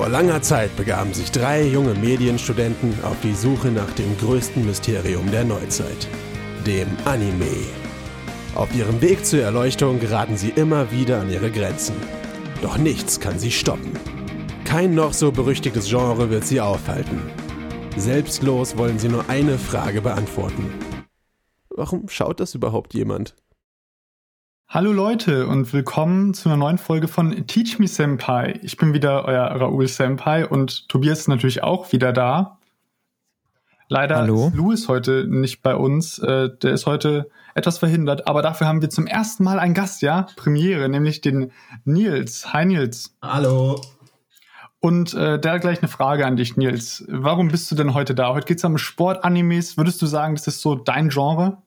Vor langer Zeit begaben sich drei junge Medienstudenten auf die Suche nach dem größten Mysterium der Neuzeit, dem Anime. Auf ihrem Weg zur Erleuchtung geraten sie immer wieder an ihre Grenzen. Doch nichts kann sie stoppen. Kein noch so berüchtigtes Genre wird sie aufhalten. Selbstlos wollen sie nur eine Frage beantworten. Warum schaut das überhaupt jemand? Hallo Leute und willkommen zu einer neuen Folge von Teach Me Senpai. Ich bin wieder euer Raoul Senpai und Tobias ist natürlich auch wieder da. Leider Hallo. ist Louis heute nicht bei uns. Äh, der ist heute etwas verhindert, aber dafür haben wir zum ersten Mal einen Gast, ja? Premiere, nämlich den Nils. Hi Nils. Hallo. Und äh, da gleich eine Frage an dich, Nils. Warum bist du denn heute da? Heute geht es um Sportanimes. Würdest du sagen, das ist so dein Genre?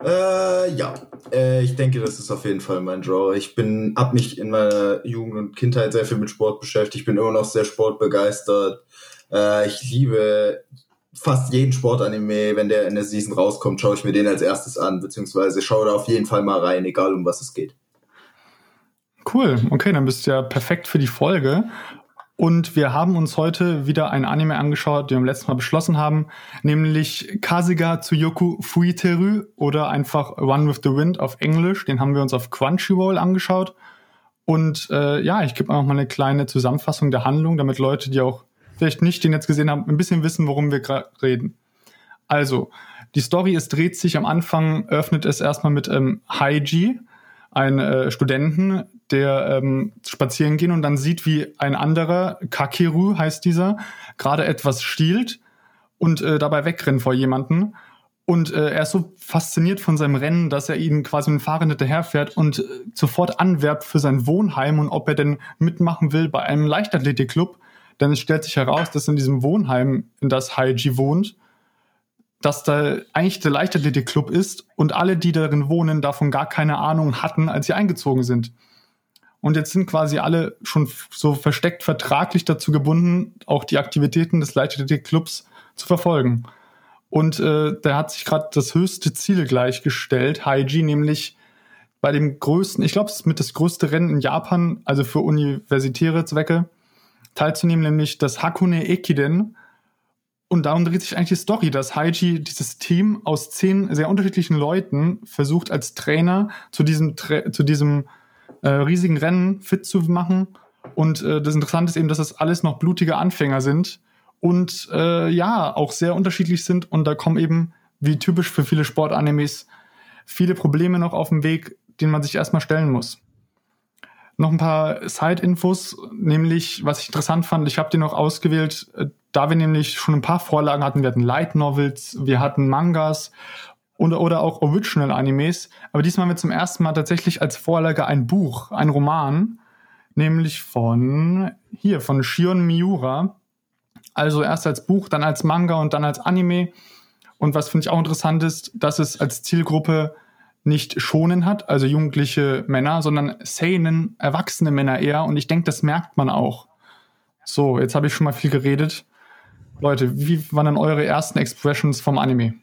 Äh, ja, äh, ich denke, das ist auf jeden Fall mein Genre. Ich bin, hab mich in meiner Jugend und Kindheit sehr viel mit Sport beschäftigt. Ich bin immer noch sehr sportbegeistert. Äh, ich liebe fast jeden Sportanime. Wenn der in der Season rauskommt, schaue ich mir den als erstes an, beziehungsweise schaue da auf jeden Fall mal rein, egal um was es geht. Cool, okay, dann bist du ja perfekt für die Folge. Und wir haben uns heute wieder ein Anime angeschaut, den wir im letzten Mal beschlossen haben, nämlich Kasiga Tsuyoku Fuiteru oder einfach One with the Wind auf Englisch. Den haben wir uns auf Crunchyroll angeschaut. Und äh, ja, ich gebe auch mal eine kleine Zusammenfassung der Handlung, damit Leute, die auch vielleicht nicht den jetzt gesehen haben, ein bisschen wissen, worum wir gerade reden. Also, die Story, es dreht sich am Anfang, öffnet es erstmal mit ähm, Haiji, ein äh, Studenten, der ähm, spazieren gehen und dann sieht, wie ein anderer, Kakeru heißt dieser, gerade etwas stiehlt und äh, dabei wegrennt vor jemanden. Und äh, er ist so fasziniert von seinem Rennen, dass er ihn quasi mit dem Fahrrad hinterherfährt und äh, sofort anwerbt für sein Wohnheim und ob er denn mitmachen will bei einem Leichtathletikclub. Denn es stellt sich heraus, dass in diesem Wohnheim, in das Haiji wohnt, dass da eigentlich der Leichtathletikclub ist und alle, die darin wohnen, davon gar keine Ahnung hatten, als sie eingezogen sind. Und jetzt sind quasi alle schon so versteckt vertraglich dazu gebunden, auch die Aktivitäten des Leichtathletikclubs zu verfolgen. Und äh, der hat sich gerade das höchste Ziel gleichgestellt, Haiji, nämlich bei dem größten, ich glaube, es ist mit das größte Rennen in Japan, also für universitäre Zwecke, teilzunehmen, nämlich das Hakone Ekiden. Und darum dreht sich eigentlich die Story, dass Haiji dieses Team aus zehn sehr unterschiedlichen Leuten versucht als Trainer zu diesem, zu diesem äh, riesigen Rennen fit zu machen. Und äh, das Interessante ist eben, dass das alles noch blutige Anfänger sind und äh, ja, auch sehr unterschiedlich sind. Und da kommen eben, wie typisch für viele Sportanimes, viele Probleme noch auf dem Weg, denen man sich erstmal stellen muss. Noch ein paar Side-Infos, nämlich, was ich interessant fand, ich habe die noch ausgewählt, äh, da wir nämlich schon ein paar Vorlagen hatten. Wir hatten Light Novels, wir hatten Mangas oder, oder auch Original-Animes. Aber diesmal haben wir zum ersten Mal tatsächlich als Vorlage ein Buch, ein Roman, nämlich von hier, von Shion Miura. Also erst als Buch, dann als Manga und dann als Anime. Und was finde ich auch interessant ist, dass es als Zielgruppe nicht schonen hat, also jugendliche Männer, sondern Seinen, erwachsene Männer eher. Und ich denke, das merkt man auch. So, jetzt habe ich schon mal viel geredet. Leute, wie waren dann eure ersten Expressions vom Anime?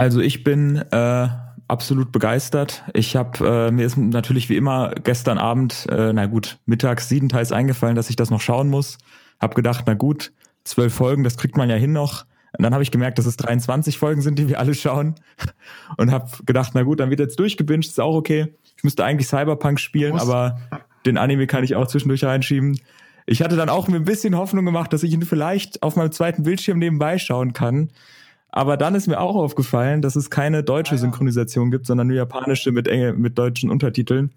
Also ich bin äh, absolut begeistert. Ich habe äh, mir ist natürlich wie immer gestern Abend, äh, na gut, mittags siebenteils eingefallen, dass ich das noch schauen muss. Hab gedacht, na gut, zwölf Folgen, das kriegt man ja hin noch. Und dann habe ich gemerkt, dass es 23 Folgen sind, die wir alle schauen. Und habe gedacht, na gut, dann wird jetzt durchgebinged, ist auch okay. Ich müsste eigentlich Cyberpunk spielen, aber den Anime kann ich auch zwischendurch reinschieben. Ich hatte dann auch mir ein bisschen Hoffnung gemacht, dass ich ihn vielleicht auf meinem zweiten Bildschirm nebenbei schauen kann. Aber dann ist mir auch aufgefallen, dass es keine deutsche ah, Synchronisation gibt, sondern nur japanische mit, enge, mit deutschen Untertiteln.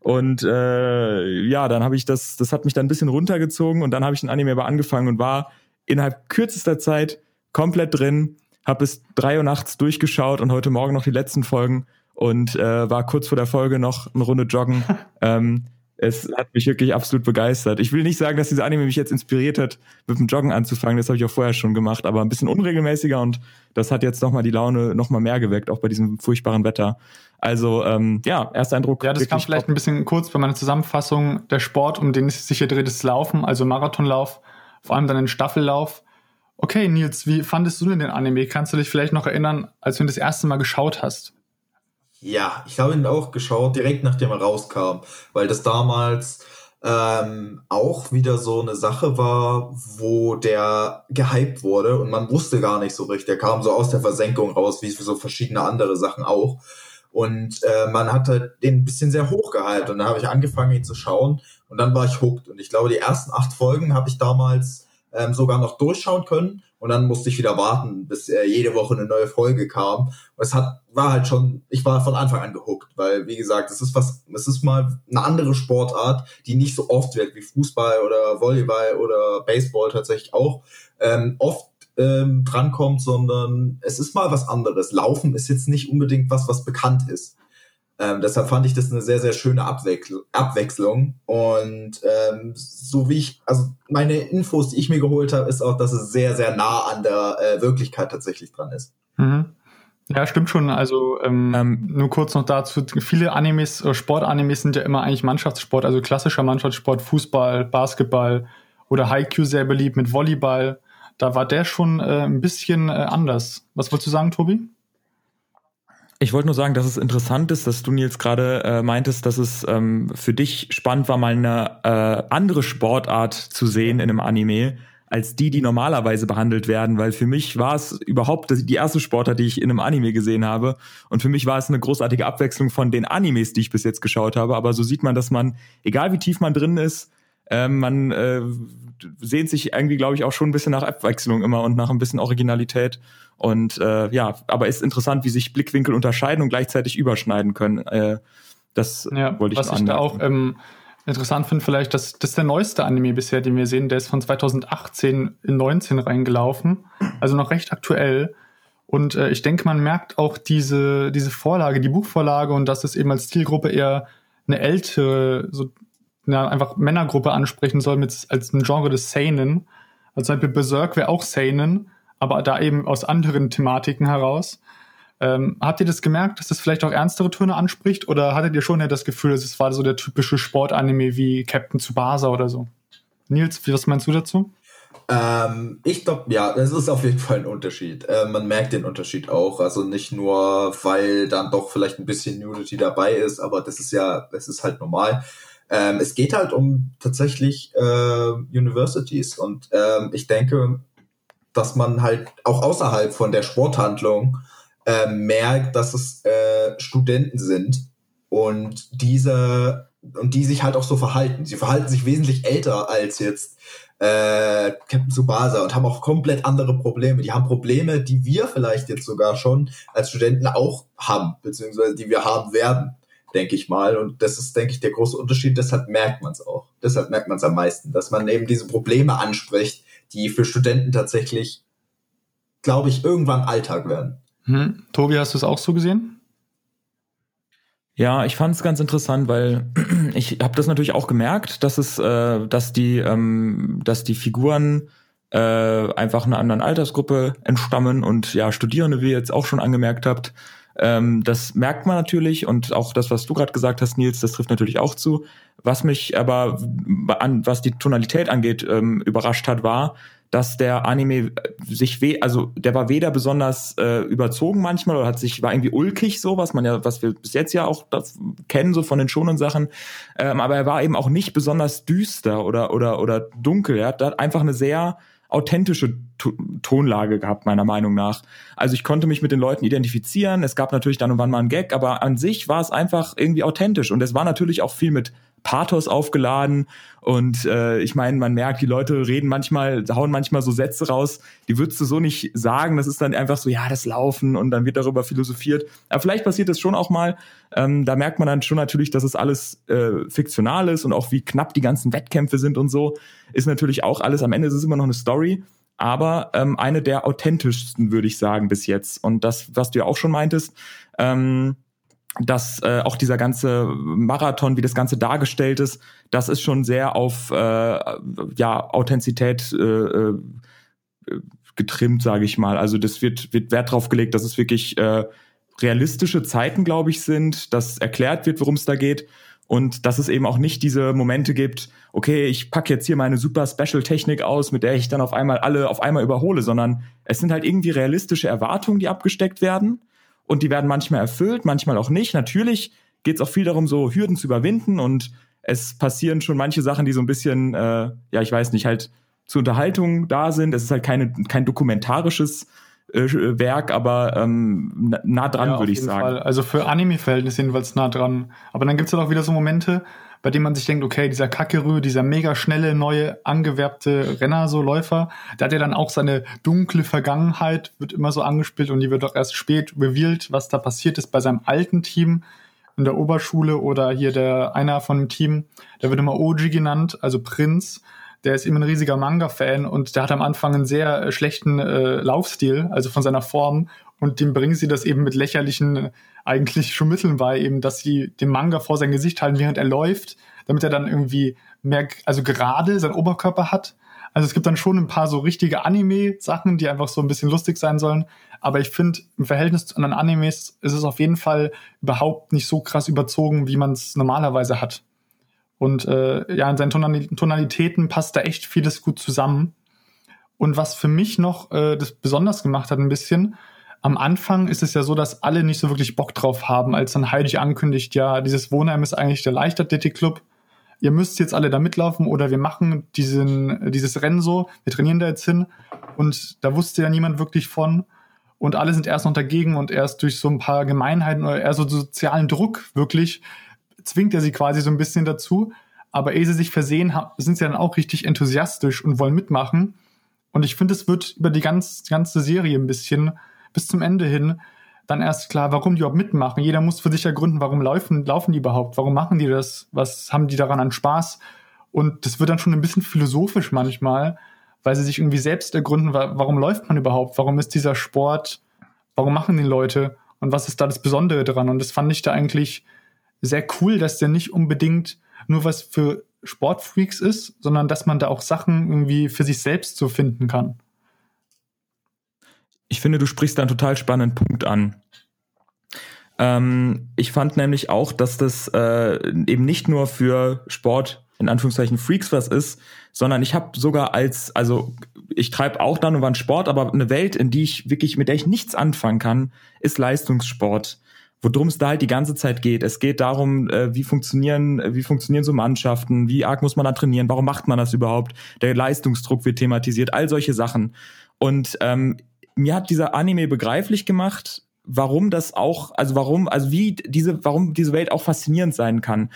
Und äh, ja, dann habe ich das, das hat mich dann ein bisschen runtergezogen und dann habe ich den Anime aber angefangen und war innerhalb kürzester Zeit komplett drin, habe bis drei Uhr nachts durchgeschaut und heute Morgen noch die letzten Folgen und äh, war kurz vor der Folge noch eine Runde joggen. ähm, es hat mich wirklich absolut begeistert. Ich will nicht sagen, dass dieser Anime mich jetzt inspiriert hat, mit dem Joggen anzufangen. Das habe ich auch vorher schon gemacht, aber ein bisschen unregelmäßiger und das hat jetzt nochmal die Laune nochmal mehr geweckt, auch bei diesem furchtbaren Wetter. Also ähm, ja, erster Eindruck. Ja, das kam vielleicht ein bisschen kurz bei meiner Zusammenfassung. Der Sport, um den es sich hier dreht, ist Laufen, also Marathonlauf, vor allem dann ein Staffellauf. Okay, Nils, wie fandest du denn den Anime? Kannst du dich vielleicht noch erinnern, als du ihn das erste Mal geschaut hast? Ja, ich habe ihn auch geschaut, direkt nachdem er rauskam, weil das damals ähm, auch wieder so eine Sache war, wo der gehypt wurde und man wusste gar nicht so richtig. Der kam so aus der Versenkung raus, wie so verschiedene andere Sachen auch. Und äh, man hat halt den ein bisschen sehr hoch gehypt und dann habe ich angefangen, ihn zu schauen und dann war ich hooked. Und ich glaube, die ersten acht Folgen habe ich damals ähm, sogar noch durchschauen können und dann musste ich wieder warten, bis äh, jede Woche eine neue Folge kam. Und es hat, war halt schon, ich war von Anfang an gehuckt, weil, wie gesagt, es ist was, es ist mal eine andere Sportart, die nicht so oft wird wie Fußball oder Volleyball oder Baseball tatsächlich auch, ähm, oft ähm, drankommt, sondern es ist mal was anderes. Laufen ist jetzt nicht unbedingt was, was bekannt ist. Ähm, deshalb fand ich das eine sehr, sehr schöne Abwechsl Abwechslung. Und ähm, so wie ich, also meine Infos, die ich mir geholt habe, ist auch, dass es sehr, sehr nah an der äh, Wirklichkeit tatsächlich dran ist. Mhm. Ja, stimmt schon. Also ähm, ähm, nur kurz noch dazu, viele Animes, äh, Sportanimes sind ja immer eigentlich Mannschaftssport, also klassischer Mannschaftssport, Fußball, Basketball oder Haiku sehr beliebt mit Volleyball. Da war der schon äh, ein bisschen äh, anders. Was wolltest du sagen, Tobi? Ich wollte nur sagen, dass es interessant ist, dass du Nils gerade äh, meintest, dass es ähm, für dich spannend war, mal eine äh, andere Sportart zu sehen in einem Anime als die, die normalerweise behandelt werden, weil für mich war es überhaupt die erste Sportart, die ich in einem Anime gesehen habe. Und für mich war es eine großartige Abwechslung von den Animes, die ich bis jetzt geschaut habe. Aber so sieht man, dass man, egal wie tief man drin ist, äh, man äh, sehnt sich irgendwie, glaube ich, auch schon ein bisschen nach Abwechslung immer und nach ein bisschen Originalität. Und äh, ja, aber ist interessant, wie sich Blickwinkel unterscheiden und gleichzeitig überschneiden können. Äh, das ja, wollte ich Was ich da auch ähm, interessant finde, vielleicht, dass das ist der neueste Anime bisher, den wir sehen, der ist von 2018 in 19 reingelaufen, also noch recht aktuell. Und äh, ich denke, man merkt auch diese, diese Vorlage, die Buchvorlage und dass es eben als Zielgruppe eher eine ältere, so eine einfach Männergruppe ansprechen soll mit als ein Genre des Seinen. Also zum Beispiel Berserk wäre auch Seinen, aber da eben aus anderen Thematiken heraus. Ähm, habt ihr das gemerkt, dass das vielleicht auch ernstere Töne anspricht? Oder hattet ihr schon ja das Gefühl, dass es war so der typische Sportanime wie Captain Tsubasa oder so? Nils, was meinst du dazu? Ähm, ich glaube, ja, es ist auf jeden Fall ein Unterschied. Äh, man merkt den Unterschied auch. Also nicht nur, weil dann doch vielleicht ein bisschen Nudity dabei ist, aber das ist ja, das ist halt normal. Ähm, es geht halt um tatsächlich äh, Universities und ähm, ich denke, dass man halt auch außerhalb von der Sporthandlung äh, merkt, dass es äh, Studenten sind und diese und die sich halt auch so verhalten. Sie verhalten sich wesentlich älter als jetzt äh, Captain Tsubasa und haben auch komplett andere Probleme. Die haben Probleme, die wir vielleicht jetzt sogar schon als Studenten auch haben, beziehungsweise die wir haben werden denke ich mal. Und das ist, denke ich, der große Unterschied. Deshalb merkt man es auch. Deshalb merkt man es am meisten, dass man eben diese Probleme anspricht, die für Studenten tatsächlich, glaube ich, irgendwann Alltag werden. Hm. Tobi, hast du es auch so gesehen? Ja, ich fand es ganz interessant, weil ich habe das natürlich auch gemerkt, dass es, äh, dass die, ähm, dass die Figuren äh, einfach einer anderen Altersgruppe entstammen und ja Studierende, wie ihr jetzt auch schon angemerkt habt, ähm, das merkt man natürlich und auch das, was du gerade gesagt hast, Nils, das trifft natürlich auch zu. Was mich aber an, was die Tonalität angeht, ähm, überrascht hat, war, dass der Anime sich weh, also der war weder besonders äh, überzogen manchmal oder hat sich war irgendwie ulkig so, was man ja, was wir bis jetzt ja auch kennen so von den schonen Sachen, ähm, aber er war eben auch nicht besonders düster oder oder oder dunkel. Er hat, einfach eine sehr authentische Tonlage gehabt, meiner Meinung nach. Also ich konnte mich mit den Leuten identifizieren. Es gab natürlich dann und wann mal einen Gag, aber an sich war es einfach irgendwie authentisch. Und es war natürlich auch viel mit Pathos aufgeladen. Und äh, ich meine, man merkt, die Leute reden manchmal, hauen manchmal so Sätze raus, die würdest du so nicht sagen. Das ist dann einfach so, ja, das Laufen und dann wird darüber philosophiert. Aber vielleicht passiert das schon auch mal. Ähm, da merkt man dann schon natürlich, dass es alles äh, fiktional ist und auch wie knapp die ganzen Wettkämpfe sind und so. Ist natürlich auch alles, am Ende ist es immer noch eine Story aber ähm, eine der authentischsten, würde ich sagen, bis jetzt. Und das, was du ja auch schon meintest, ähm, dass äh, auch dieser ganze Marathon, wie das Ganze dargestellt ist, das ist schon sehr auf äh, ja Authentizität äh, äh, getrimmt, sage ich mal. Also das wird wird Wert drauf gelegt, dass es wirklich äh, realistische Zeiten, glaube ich, sind, dass erklärt wird, worum es da geht und dass es eben auch nicht diese Momente gibt, okay, ich packe jetzt hier meine super Special-Technik aus, mit der ich dann auf einmal alle auf einmal überhole, sondern es sind halt irgendwie realistische Erwartungen, die abgesteckt werden und die werden manchmal erfüllt, manchmal auch nicht. Natürlich geht es auch viel darum, so Hürden zu überwinden und es passieren schon manche Sachen, die so ein bisschen, äh, ja, ich weiß nicht, halt zur Unterhaltung da sind. Es ist halt keine, kein dokumentarisches äh, Werk, aber ähm, nah dran, ja, würde ich sagen. Fall. Also für Anime-Verhältnisse jedenfalls nah dran. Aber dann gibt's ja halt auch wieder so Momente, bei denen man sich denkt, okay, dieser Kakerö, dieser mega schnelle, neue, angewerbte Renner, so Läufer, der hat ja dann auch seine dunkle Vergangenheit, wird immer so angespielt und die wird auch erst spät revealed, was da passiert ist bei seinem alten Team in der Oberschule oder hier der einer von dem Team, der wird immer Oji genannt, also Prinz der ist immer ein riesiger Manga-Fan und der hat am Anfang einen sehr äh, schlechten äh, Laufstil, also von seiner Form. Und dem bringen sie das eben mit lächerlichen, äh, eigentlich schon Mitteln bei, eben, dass sie den Manga vor sein Gesicht halten, während er läuft, damit er dann irgendwie mehr, also gerade seinen Oberkörper hat. Also es gibt dann schon ein paar so richtige Anime-Sachen, die einfach so ein bisschen lustig sein sollen. Aber ich finde, im Verhältnis zu anderen Animes ist es auf jeden Fall überhaupt nicht so krass überzogen, wie man es normalerweise hat. Und äh, ja, in seinen Tonalitäten passt da echt vieles gut zusammen. Und was für mich noch äh, das besonders gemacht hat ein bisschen, am Anfang ist es ja so, dass alle nicht so wirklich Bock drauf haben, als dann Heidi ankündigt, ja, dieses Wohnheim ist eigentlich der Leichtathletik-Club. Ihr müsst jetzt alle da mitlaufen oder wir machen diesen, dieses Rennen so, wir trainieren da jetzt hin. Und da wusste ja niemand wirklich von. Und alle sind erst noch dagegen und erst durch so ein paar Gemeinheiten oder eher so sozialen Druck wirklich zwingt er sie quasi so ein bisschen dazu. Aber ehe sie sich versehen, sind sie dann auch richtig enthusiastisch und wollen mitmachen. Und ich finde, es wird über die ganz, ganze Serie ein bisschen bis zum Ende hin dann erst klar, warum die überhaupt mitmachen. Jeder muss für sich ergründen, warum laufen, laufen die überhaupt? Warum machen die das? Was haben die daran an Spaß? Und das wird dann schon ein bisschen philosophisch manchmal, weil sie sich irgendwie selbst ergründen, warum läuft man überhaupt? Warum ist dieser Sport? Warum machen die Leute? Und was ist da das Besondere dran? Und das fand ich da eigentlich sehr cool, dass der nicht unbedingt nur was für Sportfreaks ist, sondern dass man da auch Sachen irgendwie für sich selbst so finden kann. Ich finde, du sprichst da einen total spannenden Punkt an. Ähm, ich fand nämlich auch, dass das äh, eben nicht nur für Sport in Anführungszeichen Freaks was ist, sondern ich habe sogar als, also ich treibe auch dann und wann Sport, aber eine Welt, in die ich wirklich, mit der ich nichts anfangen kann, ist Leistungssport worum es da halt die ganze Zeit geht. Es geht darum, äh, wie funktionieren, wie funktionieren so Mannschaften, wie arg muss man da trainieren, warum macht man das überhaupt? Der Leistungsdruck wird thematisiert, all solche Sachen. Und ähm, mir hat dieser Anime begreiflich gemacht, warum das auch, also warum, also wie diese, warum diese Welt auch faszinierend sein kann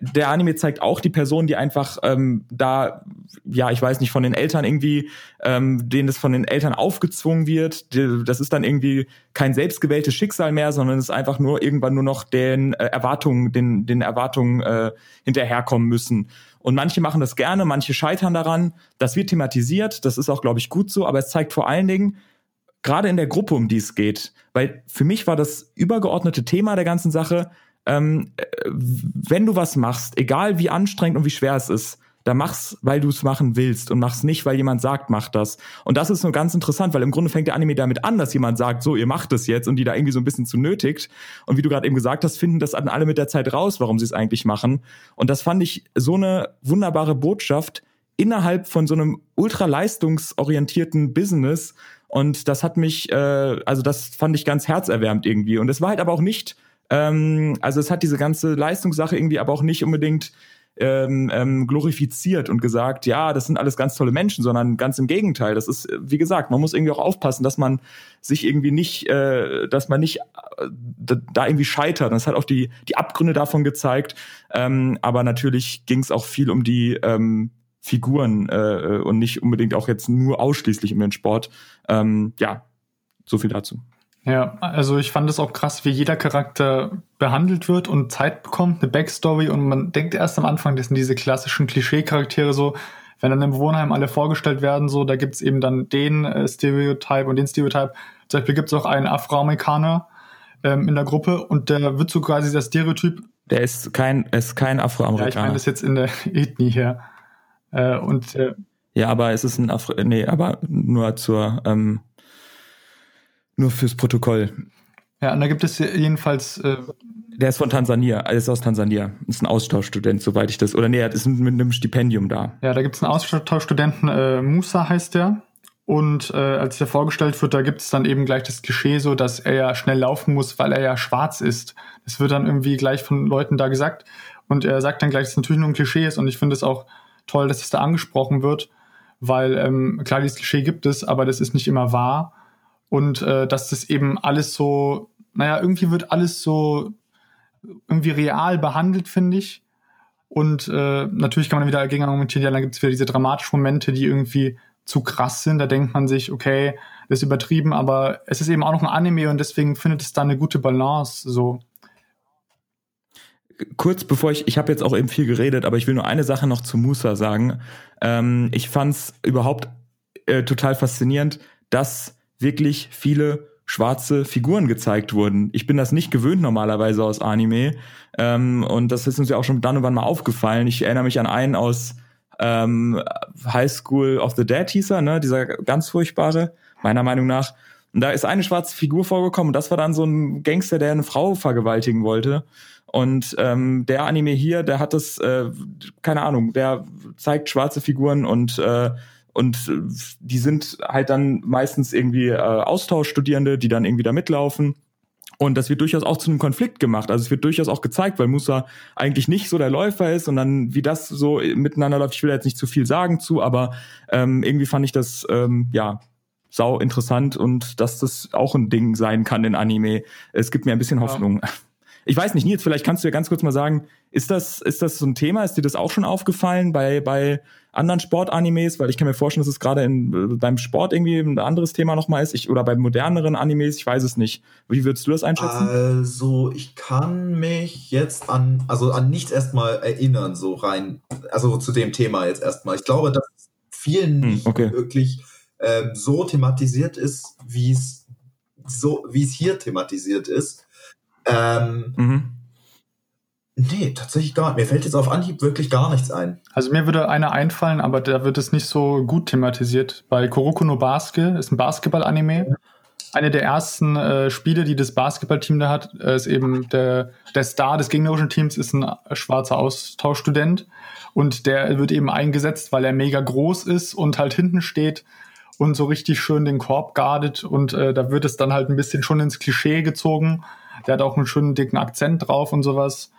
der Anime zeigt auch die Person, die einfach ähm, da, ja, ich weiß nicht, von den Eltern irgendwie, ähm, denen das von den Eltern aufgezwungen wird. Das ist dann irgendwie kein selbstgewähltes Schicksal mehr, sondern es ist einfach nur irgendwann nur noch den äh, Erwartungen, den, den Erwartungen äh, hinterherkommen müssen. Und manche machen das gerne, manche scheitern daran. Das wird thematisiert, das ist auch, glaube ich, gut so, aber es zeigt vor allen Dingen, gerade in der Gruppe, um die es geht, weil für mich war das übergeordnete Thema der ganzen Sache, ähm, äh, wenn du was machst, egal wie anstrengend und wie schwer es ist, dann mach's, weil du es machen willst und mach's nicht, weil jemand sagt, mach das. Und das ist nur ganz interessant, weil im Grunde fängt der Anime damit an, dass jemand sagt, so, ihr macht es jetzt und die da irgendwie so ein bisschen zu nötigt. Und wie du gerade eben gesagt hast, finden das dann alle mit der Zeit raus, warum sie es eigentlich machen. Und das fand ich so eine wunderbare Botschaft innerhalb von so einem ultra leistungsorientierten Business. Und das hat mich, äh, also das fand ich ganz herzerwärmt irgendwie. Und es war halt aber auch nicht ähm, also es hat diese ganze Leistungssache irgendwie aber auch nicht unbedingt ähm, ähm, glorifiziert und gesagt, ja, das sind alles ganz tolle Menschen, sondern ganz im Gegenteil. Das ist, wie gesagt, man muss irgendwie auch aufpassen, dass man sich irgendwie nicht, äh, dass man nicht äh, da irgendwie scheitert. Es hat auch die, die Abgründe davon gezeigt. Ähm, aber natürlich ging es auch viel um die ähm, Figuren äh, und nicht unbedingt auch jetzt nur ausschließlich um den Sport. Ähm, ja, so viel dazu. Ja, also ich fand es auch krass, wie jeder Charakter behandelt wird und Zeit bekommt, eine Backstory und man denkt erst am Anfang, das sind diese klassischen Klischee-Charaktere so, wenn dann im Wohnheim alle vorgestellt werden, so, da gibt's eben dann den äh, Stereotype und den Stereotype. Zum Beispiel gibt's auch einen Afroamerikaner ähm, in der Gruppe und der wird so quasi der Stereotyp. Der ist kein, ist kein Afroamerikaner. Ja, ich meine das jetzt in der Ethnie her. Äh, und äh, ja, aber es ist ein Afro, nee, aber nur zur ähm, nur fürs Protokoll. Ja, und da gibt es jedenfalls. Äh der ist von Tansania, er ist aus Tansania. Ist ein Austauschstudent, soweit ich das. Oder nee, er ist mit einem Stipendium da. Ja, da gibt es einen Austauschstudenten, äh, Musa heißt der. Und äh, als er vorgestellt wird, da gibt es dann eben gleich das Klischee so, dass er ja schnell laufen muss, weil er ja schwarz ist. Das wird dann irgendwie gleich von Leuten da gesagt. Und er sagt dann gleich, dass es natürlich nur ein Klischee ist. Und ich finde es auch toll, dass es da angesprochen wird, weil ähm, klar, dieses Klischee gibt es, aber das ist nicht immer wahr. Und äh, dass das eben alles so, naja, irgendwie wird alles so irgendwie real behandelt, finde ich. Und äh, natürlich kann man wieder dagegen argumentieren, ja, dann gibt es wieder diese dramatischen Momente, die irgendwie zu krass sind. Da denkt man sich, okay, das ist übertrieben, aber es ist eben auch noch ein Anime und deswegen findet es da eine gute Balance. So. Kurz bevor ich, ich habe jetzt auch eben viel geredet, aber ich will nur eine Sache noch zu Musa sagen. Ähm, ich fand es überhaupt äh, total faszinierend, dass wirklich viele schwarze Figuren gezeigt wurden. Ich bin das nicht gewöhnt normalerweise aus Anime. Ähm, und das ist uns ja auch schon dann und wann mal aufgefallen. Ich erinnere mich an einen aus ähm, High School of the Dead hieß er, ne? Dieser ganz furchtbare, meiner Meinung nach. Und da ist eine schwarze Figur vorgekommen und das war dann so ein Gangster, der eine Frau vergewaltigen wollte. Und ähm, der Anime hier, der hat das, äh, keine Ahnung, der zeigt schwarze Figuren und äh, und die sind halt dann meistens irgendwie äh, Austauschstudierende, die dann irgendwie da mitlaufen. Und das wird durchaus auch zu einem Konflikt gemacht. Also es wird durchaus auch gezeigt, weil Musa eigentlich nicht so der Läufer ist und dann wie das so miteinander läuft. Ich will jetzt nicht zu viel sagen zu, aber ähm, irgendwie fand ich das ähm, ja sau interessant und dass das auch ein Ding sein kann in Anime. Es gibt mir ein bisschen Hoffnung. Ja. Ich weiß nicht, Nils, vielleicht kannst du ja ganz kurz mal sagen, ist das, ist das so ein Thema? Ist dir das auch schon aufgefallen bei, bei anderen Sportanimes? Weil ich kann mir vorstellen, dass es gerade in, beim Sport irgendwie ein anderes Thema nochmal ist. Ich, oder bei moderneren Animes, ich weiß es nicht. Wie würdest du das einschätzen? Also, ich kann mich jetzt an, also an nichts erstmal erinnern, so rein, also zu dem Thema jetzt erstmal. Ich glaube, dass vielen hm, nicht okay. wirklich ähm, so thematisiert ist, wie es so, wie es hier thematisiert ist. Ähm, mhm. Nee, tatsächlich gar nicht. Mir fällt jetzt auf Anhieb wirklich gar nichts ein. Also mir würde einer einfallen, aber da wird es nicht so gut thematisiert. Bei Kuroko no Basket ist ein Basketball-Anime. Eine der ersten äh, Spiele, die das Basketballteam da hat, äh, ist eben der, der Star des gegnerischen Teams ist ein schwarzer Austauschstudent. Und der wird eben eingesetzt, weil er mega groß ist und halt hinten steht und so richtig schön den Korb guardet. Und äh, da wird es dann halt ein bisschen schon ins Klischee gezogen der hat auch einen schönen dicken Akzent drauf und sowas.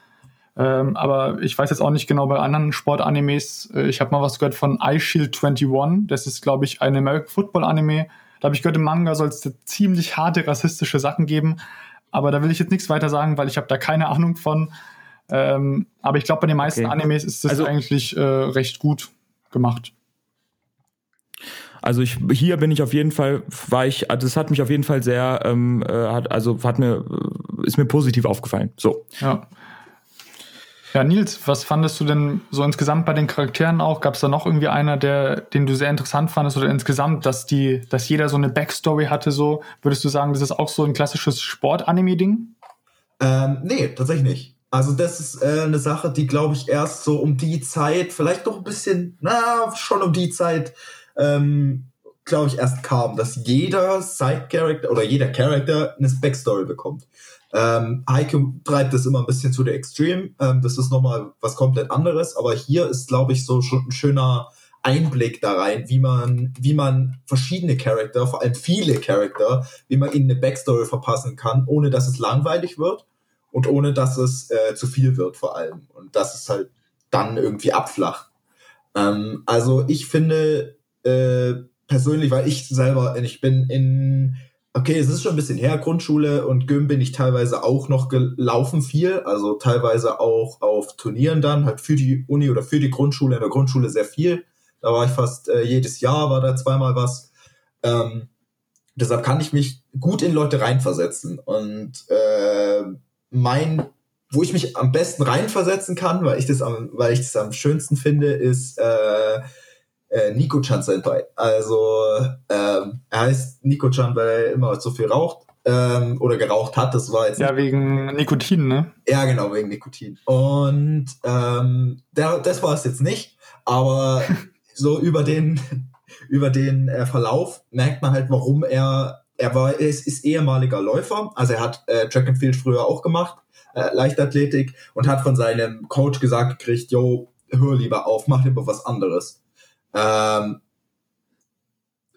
Ähm, aber ich weiß jetzt auch nicht genau bei anderen Sportanimes. Äh, ich habe mal was gehört von iShield 21. Das ist, glaube ich, ein American Football Anime. Da habe ich gehört, im Manga soll es ziemlich harte rassistische Sachen geben. Aber da will ich jetzt nichts weiter sagen, weil ich habe da keine Ahnung von. Ähm, aber ich glaube, bei den meisten okay. Animes ist das also, eigentlich äh, recht gut gemacht. Also ich hier bin ich auf jeden Fall, war ich, also das hat mich auf jeden Fall sehr, ähm, äh, hat, also hat mir, äh, ist mir positiv aufgefallen. So. Ja. Ja, Nils, was fandest du denn so insgesamt bei den Charakteren auch? Gab es da noch irgendwie einer, der, den du sehr interessant fandest oder insgesamt, dass die, dass jeder so eine Backstory hatte? So würdest du sagen, das ist auch so ein klassisches Sport-Anime-Ding? Ähm, nee, tatsächlich nicht. Also das ist äh, eine Sache, die glaube ich erst so um die Zeit, vielleicht noch ein bisschen, na schon um die Zeit ähm, glaube ich, erst kam, dass jeder Side-Character oder jeder Character eine Backstory bekommt. Ähm, Heike treibt das immer ein bisschen zu der Extreme. Ähm, das ist nochmal was komplett anderes, aber hier ist, glaube ich, so schon ein schöner Einblick da rein, wie man, wie man verschiedene Charakter, vor allem viele Charakter, wie man ihnen eine Backstory verpassen kann, ohne dass es langweilig wird und ohne dass es äh, zu viel wird vor allem und dass es halt dann irgendwie abflacht. Ähm, also ich finde, äh, persönlich, weil ich selber, ich bin in, okay, es ist schon ein bisschen her, Grundschule und Gym bin ich teilweise auch noch gelaufen viel, also teilweise auch auf Turnieren dann, halt für die Uni oder für die Grundschule, in der Grundschule sehr viel. Da war ich fast äh, jedes Jahr, war da zweimal was. Ähm, deshalb kann ich mich gut in Leute reinversetzen. Und äh, mein, wo ich mich am besten reinversetzen kann, weil ich das am, weil ich das am schönsten finde, ist äh, äh, Nico-chan Senpai. Also ähm, er heißt Nico-chan, weil er immer so viel raucht ähm, oder geraucht hat. Das war jetzt ja wegen Nikotin, ne? Ja, genau wegen Nikotin. Und ähm, der, das war es jetzt nicht, aber so über den über den äh, Verlauf merkt man halt, warum er er war er ist, ist ehemaliger Läufer, also er hat äh, Track and Field früher auch gemacht, äh, Leichtathletik und hat von seinem Coach gesagt gekriegt, yo, hör lieber auf, mach lieber was anderes. Ähm,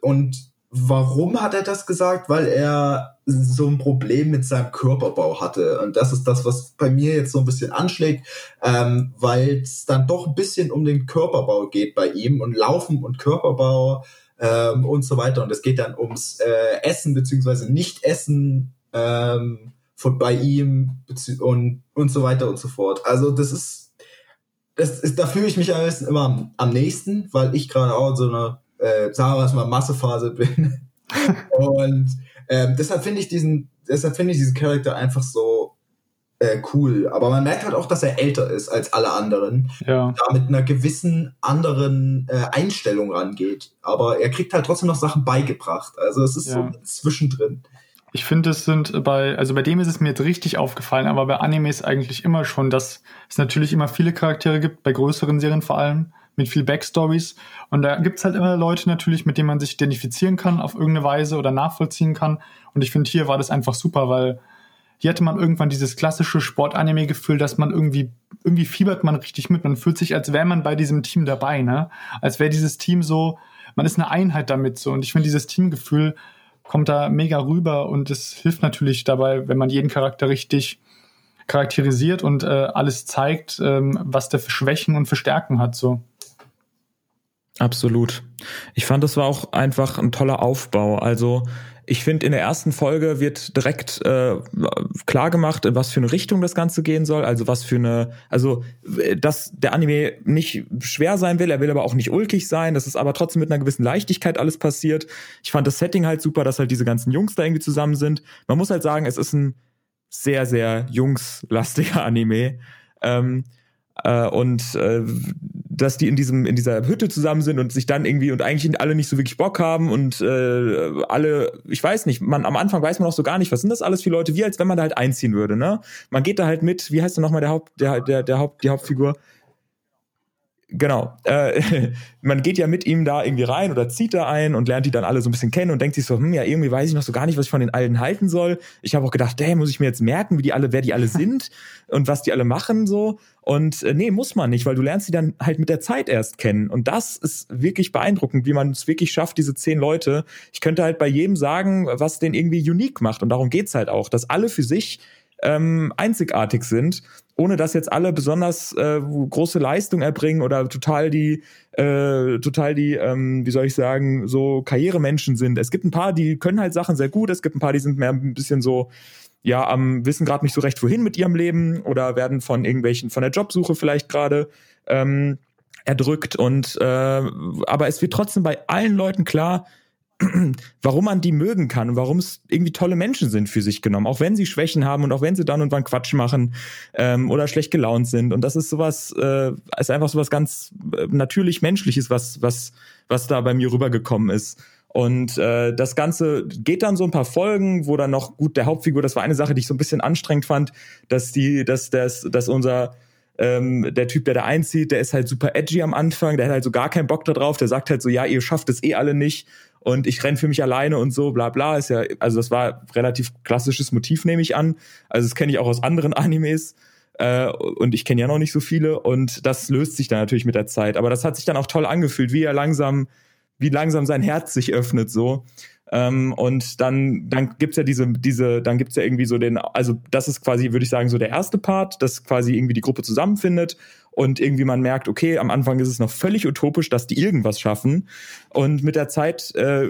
und warum hat er das gesagt? Weil er so ein Problem mit seinem Körperbau hatte. Und das ist das, was bei mir jetzt so ein bisschen anschlägt, ähm, weil es dann doch ein bisschen um den Körperbau geht bei ihm und Laufen und Körperbau ähm, und so weiter. Und es geht dann ums äh, Essen beziehungsweise Nicht-Essen ähm, von bei ihm und, und so weiter und so fort. Also das ist, das ist, da fühle ich mich am besten immer am, am nächsten, weil ich gerade auch so eine, äh, sagen wir mal, Massephase bin. und ähm, deshalb finde ich diesen, deshalb finde ich diesen Charakter einfach so äh, cool. Aber man merkt halt auch, dass er älter ist als alle anderen. Ja. Da mit einer gewissen anderen äh, Einstellung rangeht. Aber er kriegt halt trotzdem noch Sachen beigebracht. Also es ist ja. so zwischendrin. Ich finde, es sind bei, also bei dem ist es mir jetzt richtig aufgefallen, aber bei Animes eigentlich immer schon, dass es natürlich immer viele Charaktere gibt, bei größeren Serien vor allem, mit viel Backstories. Und da gibt's halt immer Leute natürlich, mit denen man sich identifizieren kann auf irgendeine Weise oder nachvollziehen kann. Und ich finde, hier war das einfach super, weil hier hatte man irgendwann dieses klassische Sport-Anime-Gefühl, dass man irgendwie, irgendwie fiebert man richtig mit. Man fühlt sich, als wäre man bei diesem Team dabei, ne? Als wäre dieses Team so, man ist eine Einheit damit so. Und ich finde, dieses Teamgefühl kommt da mega rüber und es hilft natürlich dabei, wenn man jeden Charakter richtig charakterisiert und äh, alles zeigt, ähm, was der für Schwächen und für Stärken hat, so. Absolut. Ich fand, das war auch einfach ein toller Aufbau. Also ich finde, in der ersten Folge wird direkt äh, klar gemacht, in was für eine Richtung das Ganze gehen soll. Also was für eine, also dass der Anime nicht schwer sein will, er will aber auch nicht ulkig sein. Das ist aber trotzdem mit einer gewissen Leichtigkeit alles passiert. Ich fand das Setting halt super, dass halt diese ganzen Jungs da irgendwie zusammen sind. Man muss halt sagen, es ist ein sehr, sehr jungslastiger Anime. Ähm, äh, und äh, dass die in diesem in dieser Hütte zusammen sind und sich dann irgendwie und eigentlich alle nicht so wirklich Bock haben und äh, alle ich weiß nicht man am Anfang weiß man auch so gar nicht was sind das alles für Leute wie als wenn man da halt einziehen würde ne? Man geht da halt mit wie heißt denn nochmal der Haupt der der der Haupt die Hauptfigur Genau. Äh, man geht ja mit ihm da irgendwie rein oder zieht da ein und lernt die dann alle so ein bisschen kennen und denkt sich so, hm, ja, irgendwie weiß ich noch so gar nicht, was ich von den allen halten soll. Ich habe auch gedacht, hey, muss ich mir jetzt merken, wie die alle, wer die alle sind und was die alle machen so. Und äh, nee, muss man nicht, weil du lernst sie dann halt mit der Zeit erst kennen. Und das ist wirklich beeindruckend, wie man es wirklich schafft, diese zehn Leute. Ich könnte halt bei jedem sagen, was den irgendwie unique macht. Und darum geht's halt auch, dass alle für sich ähm, einzigartig sind, ohne dass jetzt alle besonders äh, große Leistung erbringen oder total die, äh, total die, ähm, wie soll ich sagen, so Karrieremenschen sind. Es gibt ein paar, die können halt Sachen sehr gut, es gibt ein paar, die sind mehr ein bisschen so, ja, am wissen gerade nicht so recht, wohin mit ihrem Leben oder werden von irgendwelchen, von der Jobsuche vielleicht gerade ähm, erdrückt und äh, aber es wird trotzdem bei allen Leuten klar, warum man die mögen kann und warum es irgendwie tolle Menschen sind für sich genommen, auch wenn sie Schwächen haben und auch wenn sie dann und wann Quatsch machen ähm, oder schlecht gelaunt sind. Und das ist sowas, äh, ist einfach sowas ganz äh, natürlich Menschliches, was, was, was da bei mir rübergekommen ist. Und äh, das Ganze geht dann so ein paar Folgen, wo dann noch gut der Hauptfigur, das war eine Sache, die ich so ein bisschen anstrengend fand, dass die, dass, dass, dass unser ähm, der Typ, der da einzieht, der ist halt super edgy am Anfang, der hat halt so gar keinen Bock da drauf, der sagt halt so, ja, ihr schafft es eh alle nicht und ich renn für mich alleine und so, bla bla. Ist ja, also das war relativ klassisches Motiv, nehme ich an. Also das kenne ich auch aus anderen Animes. Äh, und ich kenne ja noch nicht so viele und das löst sich dann natürlich mit der Zeit. Aber das hat sich dann auch toll angefühlt, wie er langsam, wie langsam sein Herz sich öffnet so. Ähm, und dann, dann gibt's ja diese, diese, dann gibt's ja irgendwie so den, also das ist quasi, würde ich sagen, so der erste Part, dass quasi irgendwie die Gruppe zusammenfindet und irgendwie man merkt, okay, am Anfang ist es noch völlig utopisch, dass die irgendwas schaffen. Und mit der Zeit äh,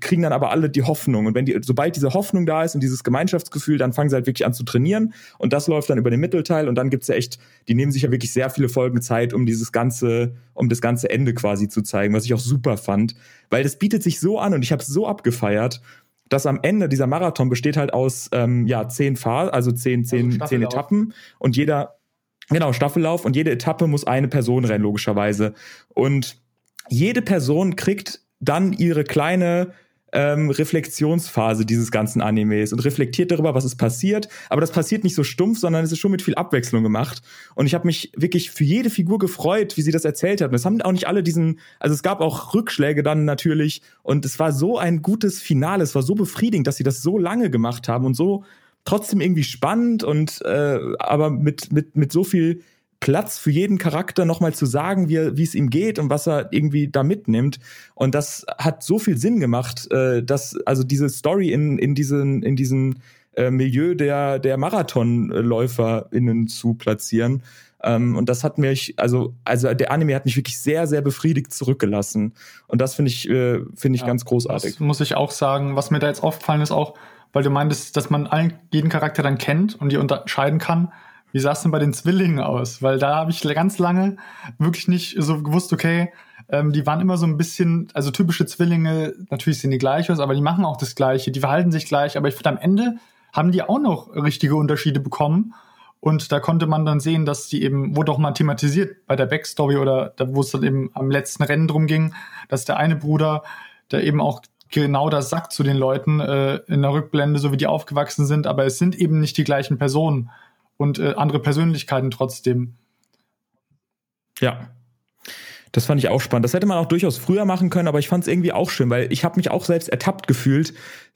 kriegen dann aber alle die Hoffnung. Und wenn die, sobald diese Hoffnung da ist und dieses Gemeinschaftsgefühl, dann fangen sie halt wirklich an zu trainieren. Und das läuft dann über den Mittelteil. Und dann gibt's ja echt, die nehmen sich ja wirklich sehr viele Folgen Zeit, um dieses ganze, um das ganze Ende quasi zu zeigen, was ich auch super fand, weil das bietet sich so an und ich habe es so abgefeiert, dass am Ende dieser Marathon besteht halt aus ähm, ja zehn Fahr, also zehn zehn also zehn Etappen. Und jeder Genau, Staffellauf und jede Etappe muss eine Person rennen, logischerweise. Und jede Person kriegt dann ihre kleine ähm, Reflexionsphase dieses ganzen Animes und reflektiert darüber, was ist passiert. Aber das passiert nicht so stumpf, sondern es ist schon mit viel Abwechslung gemacht. Und ich habe mich wirklich für jede Figur gefreut, wie sie das erzählt hat. Und es haben auch nicht alle diesen, also es gab auch Rückschläge dann natürlich. Und es war so ein gutes Finale, es war so befriedigend, dass sie das so lange gemacht haben und so trotzdem irgendwie spannend und äh, aber mit, mit, mit so viel Platz für jeden Charakter nochmal zu sagen, wie, wie es ihm geht und was er irgendwie da mitnimmt. Und das hat so viel Sinn gemacht, äh, dass also diese Story in, in diesen, in diesen äh, Milieu der, der MarathonläuferInnen zu platzieren. Ähm, und das hat mich, also, also der Anime hat mich wirklich sehr, sehr befriedigt zurückgelassen. Und das finde ich, äh, finde ich ja, ganz großartig. Das muss ich auch sagen. Was mir da jetzt aufgefallen ist, auch, weil du meintest, dass man allen, jeden Charakter dann kennt und die unterscheiden kann. Wie sah es denn bei den Zwillingen aus? Weil da habe ich ganz lange wirklich nicht so gewusst, okay, ähm, die waren immer so ein bisschen, also typische Zwillinge, natürlich sehen die gleich aus, aber die machen auch das Gleiche, die verhalten sich gleich, aber ich finde am Ende haben die auch noch richtige Unterschiede bekommen. Und da konnte man dann sehen, dass die eben, wurde auch mal thematisiert bei der Backstory oder da, wo es dann eben am letzten Rennen drum ging, dass der eine Bruder, der eben auch genau das sagt zu den Leuten äh, in der Rückblende, so wie die aufgewachsen sind, aber es sind eben nicht die gleichen Personen und äh, andere Persönlichkeiten trotzdem. Ja. Das fand ich auch spannend. Das hätte man auch durchaus früher machen können, aber ich fand es irgendwie auch schön, weil ich habe mich auch selbst ertappt gefühlt,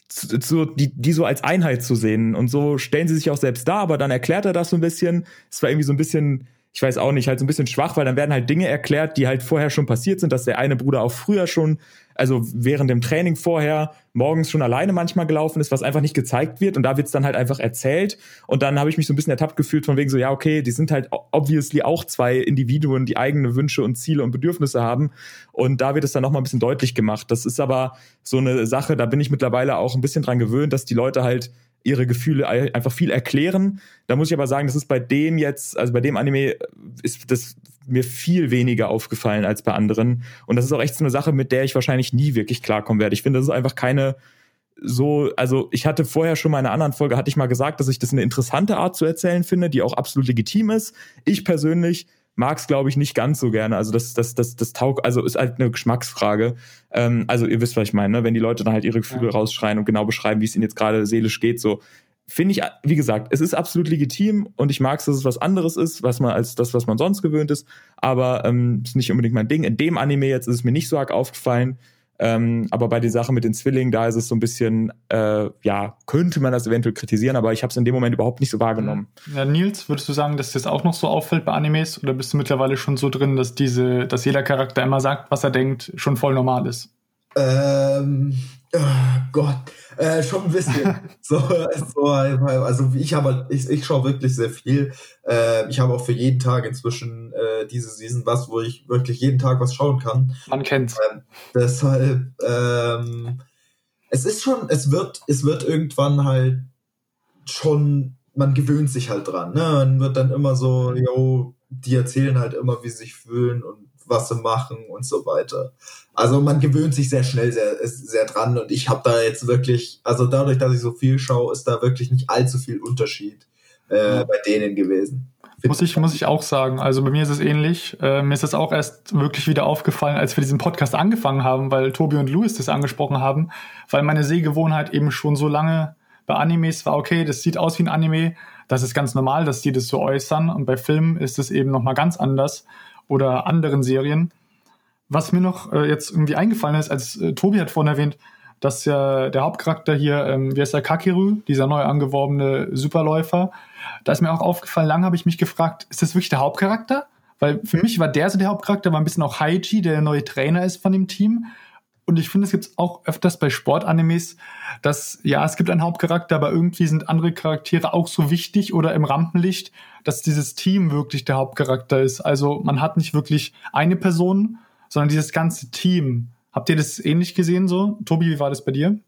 zu, zu, die, die so als Einheit zu sehen. Und so stellen sie sich auch selbst dar, aber dann erklärt er das so ein bisschen. Es war irgendwie so ein bisschen ich weiß auch nicht, halt so ein bisschen schwach, weil dann werden halt Dinge erklärt, die halt vorher schon passiert sind, dass der eine Bruder auch früher schon, also während dem Training vorher, morgens schon alleine manchmal gelaufen ist, was einfach nicht gezeigt wird. Und da wird's dann halt einfach erzählt. Und dann habe ich mich so ein bisschen ertappt gefühlt von wegen so, ja, okay, die sind halt obviously auch zwei Individuen, die eigene Wünsche und Ziele und Bedürfnisse haben. Und da wird es dann nochmal ein bisschen deutlich gemacht. Das ist aber so eine Sache, da bin ich mittlerweile auch ein bisschen dran gewöhnt, dass die Leute halt ihre Gefühle einfach viel erklären. Da muss ich aber sagen, das ist bei dem jetzt, also bei dem Anime ist das mir viel weniger aufgefallen als bei anderen. Und das ist auch echt so eine Sache, mit der ich wahrscheinlich nie wirklich klarkommen werde. Ich finde, das ist einfach keine so, also ich hatte vorher schon mal in einer anderen Folge, hatte ich mal gesagt, dass ich das eine interessante Art zu erzählen finde, die auch absolut legitim ist. Ich persönlich mag es, glaube ich, nicht ganz so gerne. Also das, das, das, das taugt, also ist halt eine Geschmacksfrage. Ähm, also ihr wisst, was ich meine, ne? wenn die Leute dann halt ihre Gefühle ja. rausschreien und genau beschreiben, wie es ihnen jetzt gerade seelisch geht, so finde ich, wie gesagt, es ist absolut legitim und ich mag es, dass es was anderes ist, was man als das, was man sonst gewöhnt ist, aber ähm, ist nicht unbedingt mein Ding. In dem Anime jetzt ist es mir nicht so arg aufgefallen. Ähm, aber bei der Sache mit den Zwillingen, da ist es so ein bisschen, äh, ja, könnte man das eventuell kritisieren, aber ich habe es in dem Moment überhaupt nicht so wahrgenommen. Ja, Nils, würdest du sagen, dass das auch noch so auffällt bei Animes oder bist du mittlerweile schon so drin, dass diese, dass jeder Charakter immer sagt, was er denkt, schon voll normal ist? Ähm, oh Gott, äh, schon ein bisschen. so, so, also ich habe, ich, ich schaue wirklich sehr viel. Äh, ich habe auch für jeden Tag inzwischen äh, diese Season was, wo ich wirklich jeden Tag was schauen kann. Man kennt's. Ähm, deshalb, ähm, es ist schon, es wird, es wird irgendwann halt schon, man gewöhnt sich halt dran. Ne? Man wird dann immer so, yo, die erzählen halt immer, wie sie sich fühlen und was sie machen und so weiter. Also man gewöhnt sich sehr schnell sehr, sehr dran und ich habe da jetzt wirklich, also dadurch, dass ich so viel schaue, ist da wirklich nicht allzu viel Unterschied äh, bei denen gewesen. Muss ich, muss ich auch sagen. Also bei mir ist es ähnlich. Äh, mir ist das auch erst wirklich wieder aufgefallen, als wir diesen Podcast angefangen haben, weil Tobi und Louis das angesprochen haben, weil meine Sehgewohnheit eben schon so lange bei Animes war, okay, das sieht aus wie ein Anime, das ist ganz normal, dass die das so äußern und bei Filmen ist es eben nochmal ganz anders oder anderen Serien. Was mir noch äh, jetzt irgendwie eingefallen ist, als äh, Tobi hat vorhin erwähnt, dass ja der Hauptcharakter hier, ähm, wie heißt der, Kakeru, dieser neu angeworbene Superläufer, da ist mir auch aufgefallen, lange habe ich mich gefragt, ist das wirklich der Hauptcharakter? Weil für mich war der so der Hauptcharakter, war ein bisschen auch Haiji, der, der neue Trainer ist von dem Team. Und ich finde, es gibt auch öfters bei Sportanimes, dass, ja, es gibt einen Hauptcharakter, aber irgendwie sind andere Charaktere auch so wichtig oder im Rampenlicht, dass dieses Team wirklich der Hauptcharakter ist. Also man hat nicht wirklich eine Person, sondern dieses ganze Team. Habt ihr das ähnlich gesehen so? Tobi, wie war das bei dir?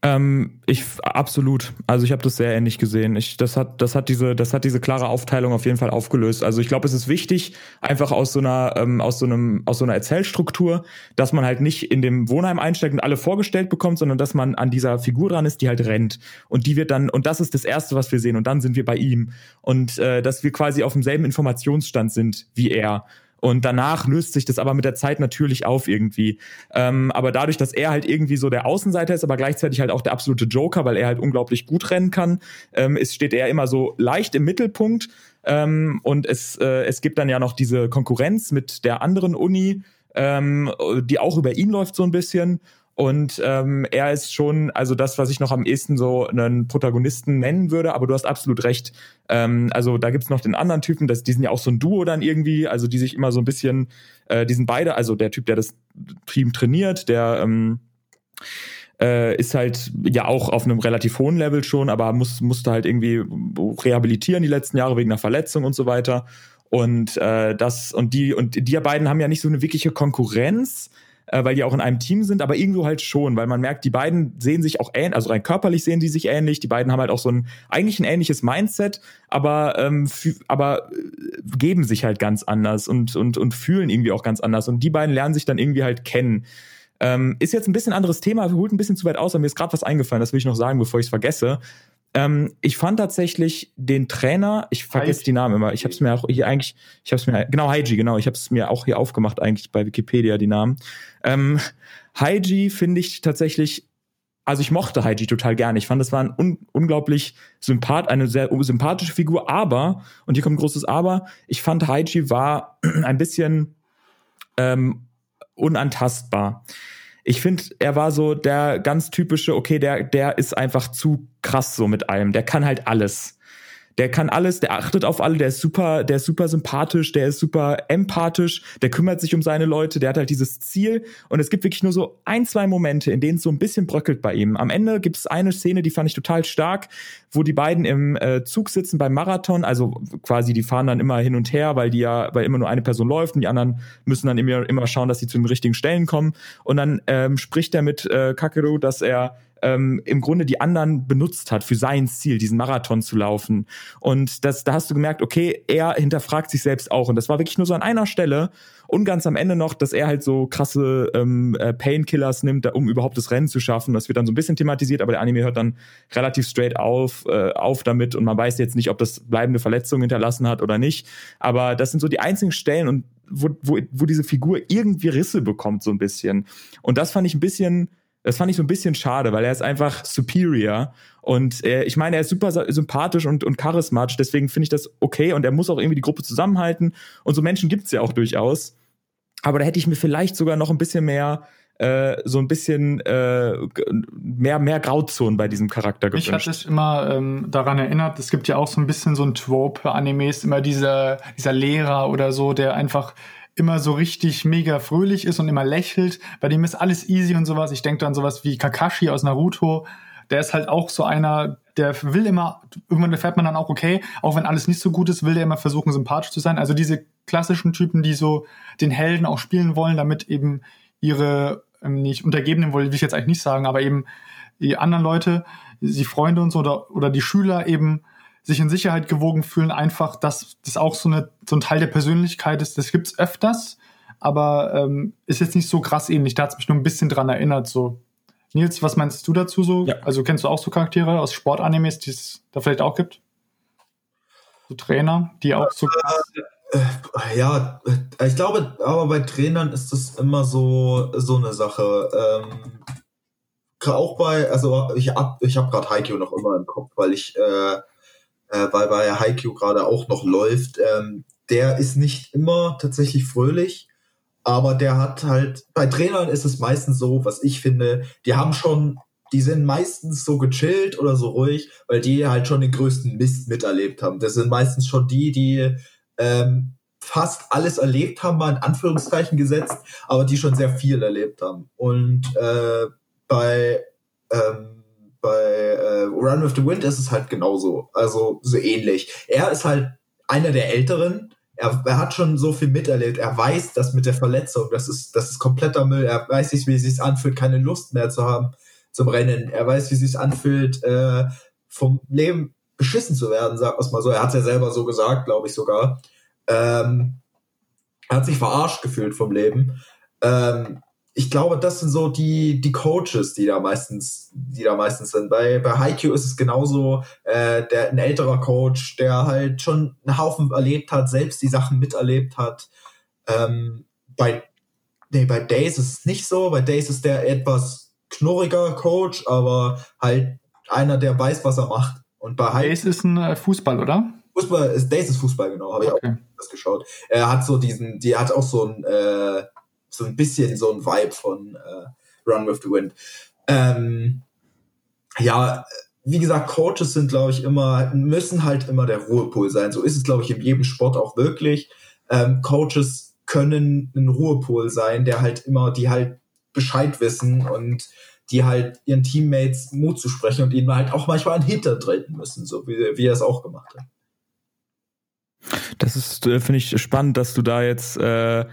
Ähm, ich absolut. Also ich habe das sehr ähnlich gesehen. Ich, das hat, das hat diese, das hat diese klare Aufteilung auf jeden Fall aufgelöst. Also ich glaube, es ist wichtig, einfach aus so einer, ähm, aus so einem, aus so einer Erzählstruktur, dass man halt nicht in dem Wohnheim einsteigt und alle vorgestellt bekommt, sondern dass man an dieser Figur dran ist, die halt rennt. Und die wird dann, und das ist das Erste, was wir sehen. Und dann sind wir bei ihm. Und äh, dass wir quasi auf demselben Informationsstand sind wie er. Und danach löst sich das aber mit der Zeit natürlich auf irgendwie. Ähm, aber dadurch, dass er halt irgendwie so der Außenseiter ist, aber gleichzeitig halt auch der absolute Joker, weil er halt unglaublich gut rennen kann, ähm, ist, steht er immer so leicht im Mittelpunkt. Ähm, und es, äh, es gibt dann ja noch diese Konkurrenz mit der anderen Uni, ähm, die auch über ihn läuft so ein bisschen. Und ähm, er ist schon, also das, was ich noch am ehesten so einen Protagonisten nennen würde, aber du hast absolut recht. Ähm, also da gibt's noch den anderen Typen, das, die sind ja auch so ein Duo dann irgendwie, also die sich immer so ein bisschen, äh, die sind beide, also der Typ, der das Team trainiert, der ähm, äh, ist halt ja auch auf einem relativ hohen Level schon, aber muss, musste halt irgendwie rehabilitieren die letzten Jahre wegen einer Verletzung und so weiter. Und äh, das und die und die beiden haben ja nicht so eine wirkliche Konkurrenz, äh, weil die auch in einem Team sind, aber irgendwo halt schon, weil man merkt, die beiden sehen sich auch ähnlich, also rein körperlich sehen die sich ähnlich. Die beiden haben halt auch so ein eigentlich ein ähnliches Mindset, aber ähm, aber äh, geben sich halt ganz anders und und und fühlen irgendwie auch ganz anders. Und die beiden lernen sich dann irgendwie halt kennen. Ähm, ist jetzt ein bisschen anderes Thema, holt ein bisschen zu weit aus, aber mir ist gerade was eingefallen, das will ich noch sagen, bevor ich es vergesse. Ähm, ich fand tatsächlich den Trainer, ich vergesse die Namen immer, ich habe es mir auch hier eigentlich, ich habe es mir, genau, Heiji, genau, ich habe es mir auch hier aufgemacht eigentlich bei Wikipedia, die Namen. Ähm, Heiji finde ich tatsächlich, also ich mochte Heiji total gerne. Ich fand, das war ein un unglaublich sympath, eine sehr sympathische Figur, aber, und hier kommt ein großes Aber, ich fand Heiji war ein bisschen ähm, unantastbar ich finde, er war so der ganz typische, okay, der, der ist einfach zu krass so mit allem. Der kann halt alles. Der kann alles, der achtet auf alle, der ist super, der ist super sympathisch, der ist super empathisch, der kümmert sich um seine Leute, der hat halt dieses Ziel und es gibt wirklich nur so ein, zwei Momente, in denen es so ein bisschen bröckelt bei ihm. Am Ende gibt es eine Szene, die fand ich total stark, wo die beiden im äh, Zug sitzen beim Marathon, also quasi die fahren dann immer hin und her, weil die ja, weil immer nur eine Person läuft und die anderen müssen dann immer, immer schauen, dass sie zu den richtigen Stellen kommen und dann ähm, spricht er mit äh, Kakeru, dass er ähm, im Grunde die anderen benutzt hat für sein Ziel, diesen Marathon zu laufen. Und das, da hast du gemerkt, okay, er hinterfragt sich selbst auch. Und das war wirklich nur so an einer Stelle und ganz am Ende noch, dass er halt so krasse ähm, äh, Painkillers nimmt, um überhaupt das Rennen zu schaffen. Das wird dann so ein bisschen thematisiert, aber der Anime hört dann relativ straight auf, äh, auf damit und man weiß jetzt nicht, ob das bleibende Verletzungen hinterlassen hat oder nicht. Aber das sind so die einzigen Stellen und wo, wo, wo diese Figur irgendwie Risse bekommt, so ein bisschen. Und das fand ich ein bisschen das fand ich so ein bisschen schade, weil er ist einfach superior. Und äh, ich meine, er ist super sympathisch und, und charismatisch, deswegen finde ich das okay und er muss auch irgendwie die Gruppe zusammenhalten. Und so Menschen gibt es ja auch durchaus. Aber da hätte ich mir vielleicht sogar noch ein bisschen mehr äh, so ein bisschen äh, mehr, mehr Grauzonen bei diesem Charakter gewünscht. Mich hat es immer ähm, daran erinnert, es gibt ja auch so ein bisschen so ein Trope-Animes, immer dieser, dieser Lehrer oder so, der einfach immer so richtig mega fröhlich ist und immer lächelt. Bei dem ist alles easy und sowas. Ich denke an sowas wie Kakashi aus Naruto. Der ist halt auch so einer, der will immer, irgendwann erfährt man dann auch, okay, auch wenn alles nicht so gut ist, will der immer versuchen, sympathisch zu sein. Also diese klassischen Typen, die so den Helden auch spielen wollen, damit eben ihre, ähm, nicht Untergebenen, will ich jetzt eigentlich nicht sagen, aber eben die anderen Leute, die Freunde und so oder, oder die Schüler eben sich in Sicherheit gewogen fühlen, einfach, dass das auch so, eine, so ein Teil der Persönlichkeit ist. Das gibt's öfters, aber ähm, ist jetzt nicht so krass ähnlich. Da hat's mich nur ein bisschen dran erinnert. So, Nils, was meinst du dazu so? Ja. Also kennst du auch so Charaktere aus Sportanimes, die es da vielleicht auch gibt? So Trainer, die auch so. Äh, äh, ja, ich glaube, aber bei Trainern ist das immer so so eine Sache. Ähm, auch bei, also ich hab, ich habe gerade Haikyuu noch immer im Kopf, weil ich äh, äh, weil bei Haikyuu gerade auch noch läuft. Ähm, der ist nicht immer tatsächlich fröhlich, aber der hat halt, bei Trainern ist es meistens so, was ich finde, die haben schon, die sind meistens so gechillt oder so ruhig, weil die halt schon den größten Mist miterlebt haben. Das sind meistens schon die, die ähm, fast alles erlebt haben, mal in Anführungszeichen gesetzt, aber die schon sehr viel erlebt haben. Und äh, bei ähm, bei äh, Run with the Wind ist es halt genauso, also so ähnlich. Er ist halt einer der Älteren. Er, er hat schon so viel miterlebt. Er weiß, dass mit der Verletzung, das ist, das ist kompletter Müll. Er weiß nicht, wie es sich anfühlt, keine Lust mehr zu haben zum Rennen. Er weiß, wie es sich anfühlt, äh, vom Leben beschissen zu werden, sag mal so. Er hat es ja selber so gesagt, glaube ich sogar. Ähm, er hat sich verarscht gefühlt vom Leben. Ähm, ich glaube, das sind so die, die Coaches, die da meistens, die da meistens sind. Bei, bei Haikyuu ist es genauso, äh, der, ein älterer Coach, der halt schon einen Haufen erlebt hat, selbst die Sachen miterlebt hat. Ähm, bei, nee, bei Days ist es nicht so. Bei Days ist der etwas knurriger Coach, aber halt einer, der weiß, was er macht. Und bei Days ist ein äh, Fußball, oder? Fußball ist Days ist Fußball, genau, habe okay. ich auch das geschaut. Er hat so diesen, die hat auch so ein, äh, so ein bisschen so ein Vibe von, äh, Run with the Wind. Ähm, ja, wie gesagt, Coaches sind, glaube ich, immer, müssen halt immer der Ruhepol sein. So ist es, glaube ich, in jedem Sport auch wirklich. Ähm, Coaches können ein Ruhepol sein, der halt immer, die halt Bescheid wissen und die halt ihren Teammates Mut zu sprechen und ihnen halt auch manchmal einen hintertreten müssen, so wie, wie er es auch gemacht hat. Das ist, äh, finde ich, spannend, dass du da jetzt, äh,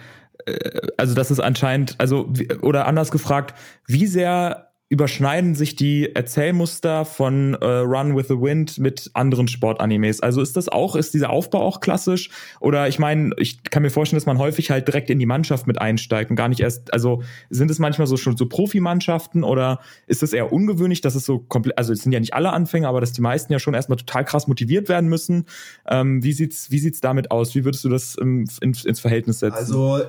also das ist anscheinend, also oder anders gefragt, wie sehr überschneiden sich die Erzählmuster von äh, Run with the Wind mit anderen Sportanimes? Also ist das auch, ist dieser Aufbau auch klassisch? Oder ich meine, ich kann mir vorstellen, dass man häufig halt direkt in die Mannschaft mit einsteigt und gar nicht erst, also sind es manchmal so schon so Profimannschaften oder ist es eher ungewöhnlich, dass es so komplett, also es sind ja nicht alle Anfänger, aber dass die meisten ja schon erstmal total krass motiviert werden müssen. Ähm, wie sieht's, wie sieht's damit aus? Wie würdest du das im, ins, ins Verhältnis setzen? Also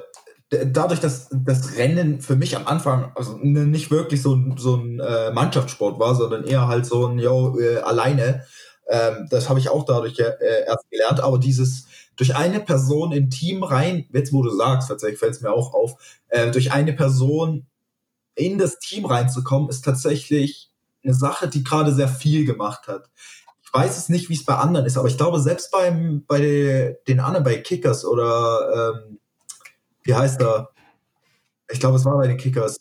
dadurch, dass das Rennen für mich am Anfang also nicht wirklich so, so ein äh, Mannschaftssport war, sondern eher halt so ein, yo, äh, alleine, ähm, das habe ich auch dadurch äh, erst gelernt, aber dieses durch eine Person im Team rein, jetzt wo du sagst, tatsächlich fällt es mir auch auf, äh, durch eine Person in das Team reinzukommen, ist tatsächlich eine Sache, die gerade sehr viel gemacht hat. Ich weiß es nicht, wie es bei anderen ist, aber ich glaube, selbst beim, bei den anderen, bei Kickers oder ähm, wie heißt er? Ich glaube, es war bei den Kickers.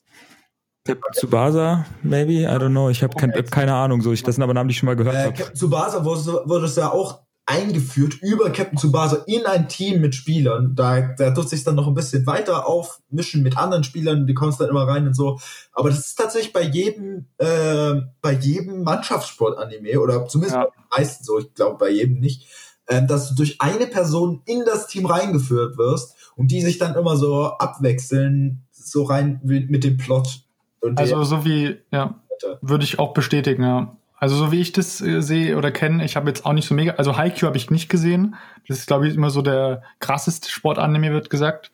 Captain Tsubasa, maybe? I don't know. Ich habe kein, keine Ahnung. So, ich, das sind aber Namen, die ich schon mal gehört äh, habe. Captain Tsubasa wurde, wurde es ja auch eingeführt über Captain Tsubasa in ein Team mit Spielern. Da, da tut sich dann noch ein bisschen weiter aufmischen mit anderen Spielern, die kommst dann immer rein und so. Aber das ist tatsächlich bei jedem, äh, bei jedem Mannschaftssport-Anime oder zumindest ja. bei den meisten so, ich glaube bei jedem nicht, äh, dass du durch eine Person in das Team reingeführt wirst und die sich dann immer so abwechseln, so rein mit dem Plot. also so wie, ja, würde ich auch bestätigen, ja. Also so wie ich das äh, sehe oder kenne, ich habe jetzt auch nicht so mega, also Haikyuu habe ich nicht gesehen. Das ist, glaube ich, immer so der krasseste Sportanime, wird gesagt.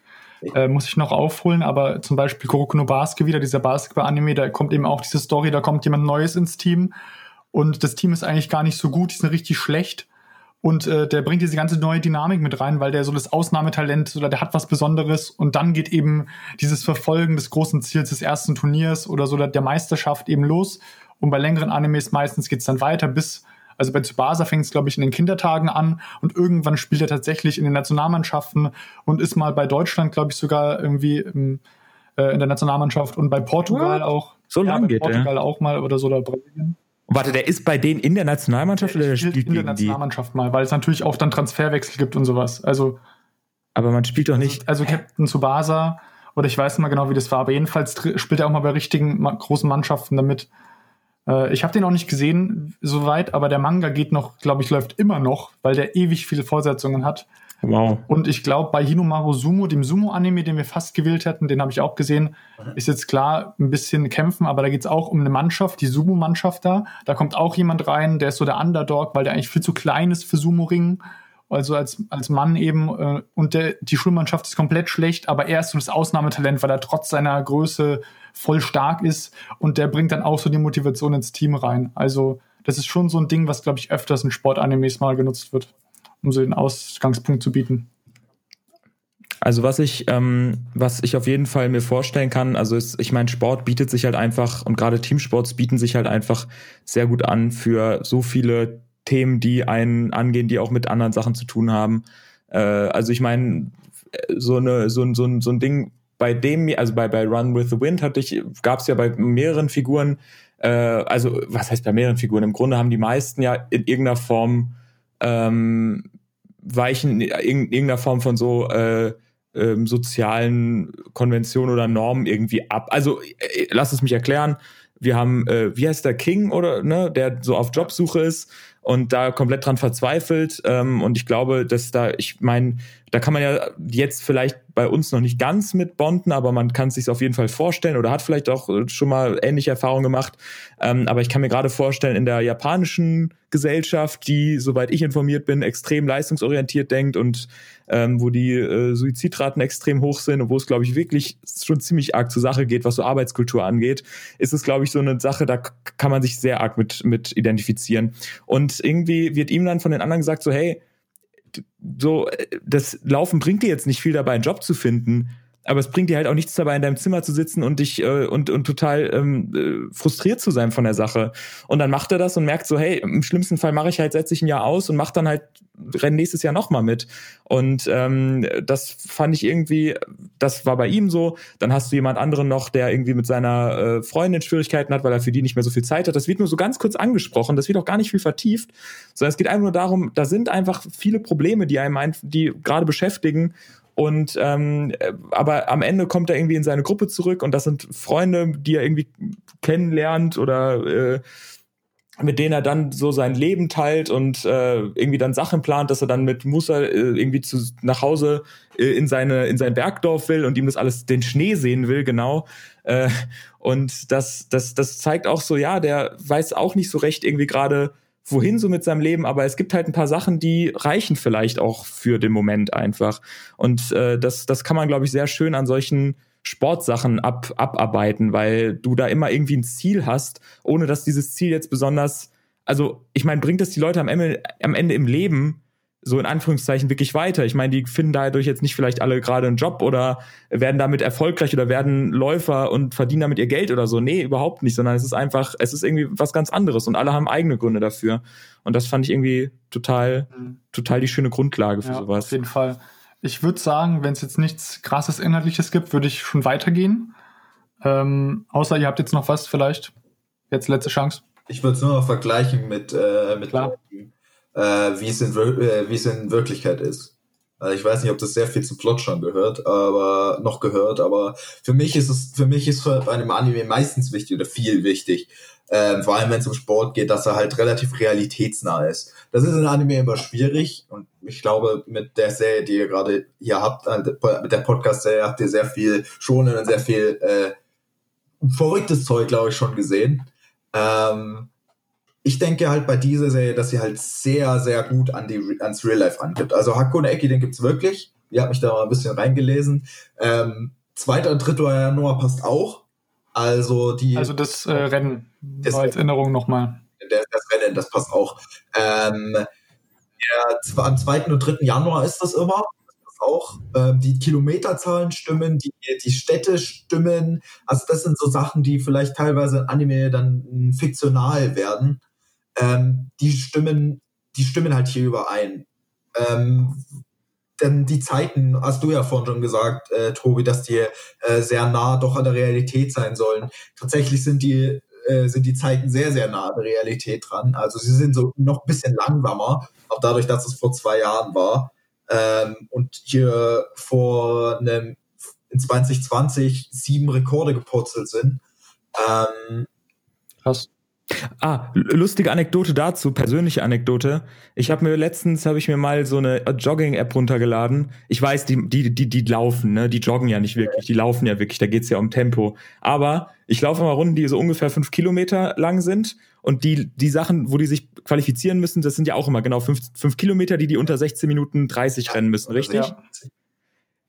Äh, muss ich noch aufholen, aber zum Beispiel Kuroko no Basket wieder, dieser Basketball-Anime, da kommt eben auch diese Story, da kommt jemand Neues ins Team und das Team ist eigentlich gar nicht so gut, die sind richtig schlecht und äh, der bringt diese ganze neue Dynamik mit rein, weil der so das Ausnahmetalent oder der hat was Besonderes und dann geht eben dieses Verfolgen des großen Ziels des ersten Turniers oder so der Meisterschaft eben los. Und bei längeren Animes meistens geht's dann weiter bis, also bei Tsubasa fängt es, glaube ich, in den Kindertagen an und irgendwann spielt er tatsächlich in den Nationalmannschaften und ist mal bei Deutschland, glaube ich, sogar irgendwie im, äh, in der Nationalmannschaft und bei Portugal What? auch. So lange ja, geht Portugal ja. auch mal oder so oder Brasilien. Warte, der ist bei denen in der Nationalmannschaft der oder der spielt, spielt in der Nationalmannschaft die? mal, weil es natürlich auch dann Transferwechsel gibt und sowas. Also aber man spielt doch nicht. Also, also Captain Tsubasa oder ich weiß nicht mal genau, wie das war, aber jedenfalls spielt er auch mal bei richtigen großen Mannschaften damit. Äh, ich habe den auch nicht gesehen soweit, aber der Manga geht noch, glaube ich, läuft immer noch, weil der ewig viele Fortsetzungen hat. Wow. Und ich glaube, bei Hinomaru Sumo, dem Sumo-Anime, den wir fast gewählt hätten, den habe ich auch gesehen, ist jetzt klar ein bisschen kämpfen, aber da geht es auch um eine Mannschaft, die Sumo-Mannschaft da. Da kommt auch jemand rein, der ist so der Underdog, weil der eigentlich viel zu klein ist für Sumo-Ringen. Also als, als Mann eben. Äh, und der, die Schulmannschaft ist komplett schlecht, aber er ist so das Ausnahmetalent, weil er trotz seiner Größe voll stark ist. Und der bringt dann auch so die Motivation ins Team rein. Also das ist schon so ein Ding, was, glaube ich, öfters in Sportanimes mal genutzt wird um so den Ausgangspunkt zu bieten. Also was ich, ähm, was ich auf jeden Fall mir vorstellen kann, also ist, ich meine, Sport bietet sich halt einfach und gerade Teamsports bieten sich halt einfach sehr gut an für so viele Themen, die einen angehen, die auch mit anderen Sachen zu tun haben. Äh, also ich meine, so eine, so, so, so ein Ding, bei dem, also bei, bei Run with the Wind hatte ich, gab es ja bei mehreren Figuren, äh, also was heißt bei mehreren Figuren? Im Grunde haben die meisten ja in irgendeiner Form ähm, weichen in irgendeiner Form von so äh, ähm, sozialen Konventionen oder Normen irgendwie ab. Also äh, lass es mich erklären. Wir haben, äh, wie heißt der King oder ne, der so auf Jobsuche ist und da komplett dran verzweifelt. Ähm, und ich glaube, dass da, ich meine, da kann man ja jetzt vielleicht bei uns noch nicht ganz mit bonden, aber man kann es sich auf jeden Fall vorstellen oder hat vielleicht auch schon mal ähnliche Erfahrungen gemacht. Ähm, aber ich kann mir gerade vorstellen, in der japanischen Gesellschaft, die, soweit ich informiert bin, extrem leistungsorientiert denkt und ähm, wo die äh, Suizidraten extrem hoch sind und wo es, glaube ich, wirklich schon ziemlich arg zur Sache geht, was so Arbeitskultur angeht, ist es, glaube ich, so eine Sache, da kann man sich sehr arg mit, mit identifizieren. Und irgendwie wird ihm dann von den anderen gesagt, so, hey, so, das Laufen bringt dir jetzt nicht viel dabei, einen Job zu finden. Aber es bringt dir halt auch nichts dabei, in deinem Zimmer zu sitzen und dich äh, und, und total ähm, äh, frustriert zu sein von der Sache. Und dann macht er das und merkt so, hey, im schlimmsten Fall mache ich halt, setze ich ein Jahr aus und mache dann halt renn nächstes Jahr nochmal mit. Und ähm, das fand ich irgendwie, das war bei ihm so. Dann hast du jemand anderen noch, der irgendwie mit seiner äh, Freundin Schwierigkeiten hat, weil er für die nicht mehr so viel Zeit hat. Das wird nur so ganz kurz angesprochen, das wird auch gar nicht viel vertieft, sondern es geht einfach nur darum, da sind einfach viele Probleme, die einem, ein, die gerade beschäftigen und ähm, aber am Ende kommt er irgendwie in seine Gruppe zurück und das sind Freunde, die er irgendwie kennenlernt oder äh, mit denen er dann so sein Leben teilt und äh, irgendwie dann Sachen plant, dass er dann mit Musa äh, irgendwie zu, nach Hause äh, in seine in sein Bergdorf will und ihm das alles den Schnee sehen will genau. Äh, und das das das zeigt auch so ja der weiß auch nicht so recht irgendwie gerade wohin so mit seinem Leben, aber es gibt halt ein paar Sachen, die reichen vielleicht auch für den Moment einfach. Und äh, das, das kann man, glaube ich, sehr schön an solchen Sportsachen ab, abarbeiten, weil du da immer irgendwie ein Ziel hast, ohne dass dieses Ziel jetzt besonders, also ich meine, bringt es die Leute am Ende, am Ende im Leben so in Anführungszeichen wirklich weiter. Ich meine, die finden dadurch jetzt nicht vielleicht alle gerade einen Job oder werden damit erfolgreich oder werden Läufer und verdienen damit ihr Geld oder so. Nee, überhaupt nicht, sondern es ist einfach, es ist irgendwie was ganz anderes und alle haben eigene Gründe dafür. Und das fand ich irgendwie total, mhm. total die schöne Grundlage für ja, sowas. Auf jeden Fall. Ich würde sagen, wenn es jetzt nichts krasses Inhaltliches gibt, würde ich schon weitergehen. Ähm, außer ihr habt jetzt noch was vielleicht. Jetzt letzte Chance. Ich würde es nur noch vergleichen mit, äh, mit Klar äh, wie, es in, äh, wie es in Wirklichkeit ist. Also ich weiß nicht, ob das sehr viel zum Plot schon gehört, aber noch gehört, aber für mich ist es, für mich ist bei einem Anime meistens wichtig oder viel wichtig, ähm, vor allem wenn es um Sport geht, dass er halt relativ realitätsnah ist. Das ist in Anime immer schwierig und ich glaube, mit der Serie, die ihr gerade hier habt, äh, mit der Podcast-Serie habt ihr sehr viel schonen und sehr viel äh, verrücktes Zeug, glaube ich, schon gesehen. Ähm, ich denke halt bei dieser Serie, dass sie halt sehr, sehr gut an die, ans Real Life angibt. Also Hakone Eki, den gibt's wirklich. Ihr habt mich da mal ein bisschen reingelesen. Ähm, zweiter und dritter Januar passt auch. Also die. Also das äh, Rennen. Das als Erinnerung nochmal. Das, das Rennen, das passt auch. Ähm, der, am 2. und 3. Januar ist das immer auch. Ähm, die Kilometerzahlen stimmen, die, die Städte stimmen. Also das sind so Sachen, die vielleicht teilweise in Anime dann fiktional werden ähm, die stimmen, die stimmen halt hier überein. Ähm, denn die Zeiten, hast du ja vorhin schon gesagt, äh, Tobi, dass die äh, sehr nah doch an der Realität sein sollen. Tatsächlich sind die äh, sind die Zeiten sehr, sehr nah an der Realität dran. Also sie sind so noch ein bisschen langsamer, auch dadurch, dass es vor zwei Jahren war. Ähm, und hier vor einem, in 2020 sieben Rekorde gepurzelt sind. Ähm, Krass. Ah, lustige Anekdote dazu, persönliche Anekdote. Ich habe mir letztens habe ich mir mal so eine Jogging-App runtergeladen. Ich weiß, die die die die laufen, ne? Die joggen ja nicht wirklich, die laufen ja wirklich. Da geht's ja um Tempo. Aber ich laufe mal Runden, die so ungefähr fünf Kilometer lang sind. Und die die Sachen, wo die sich qualifizieren müssen, das sind ja auch immer genau fünf, fünf Kilometer, die die unter 16 Minuten 30 rennen müssen, richtig? Ja.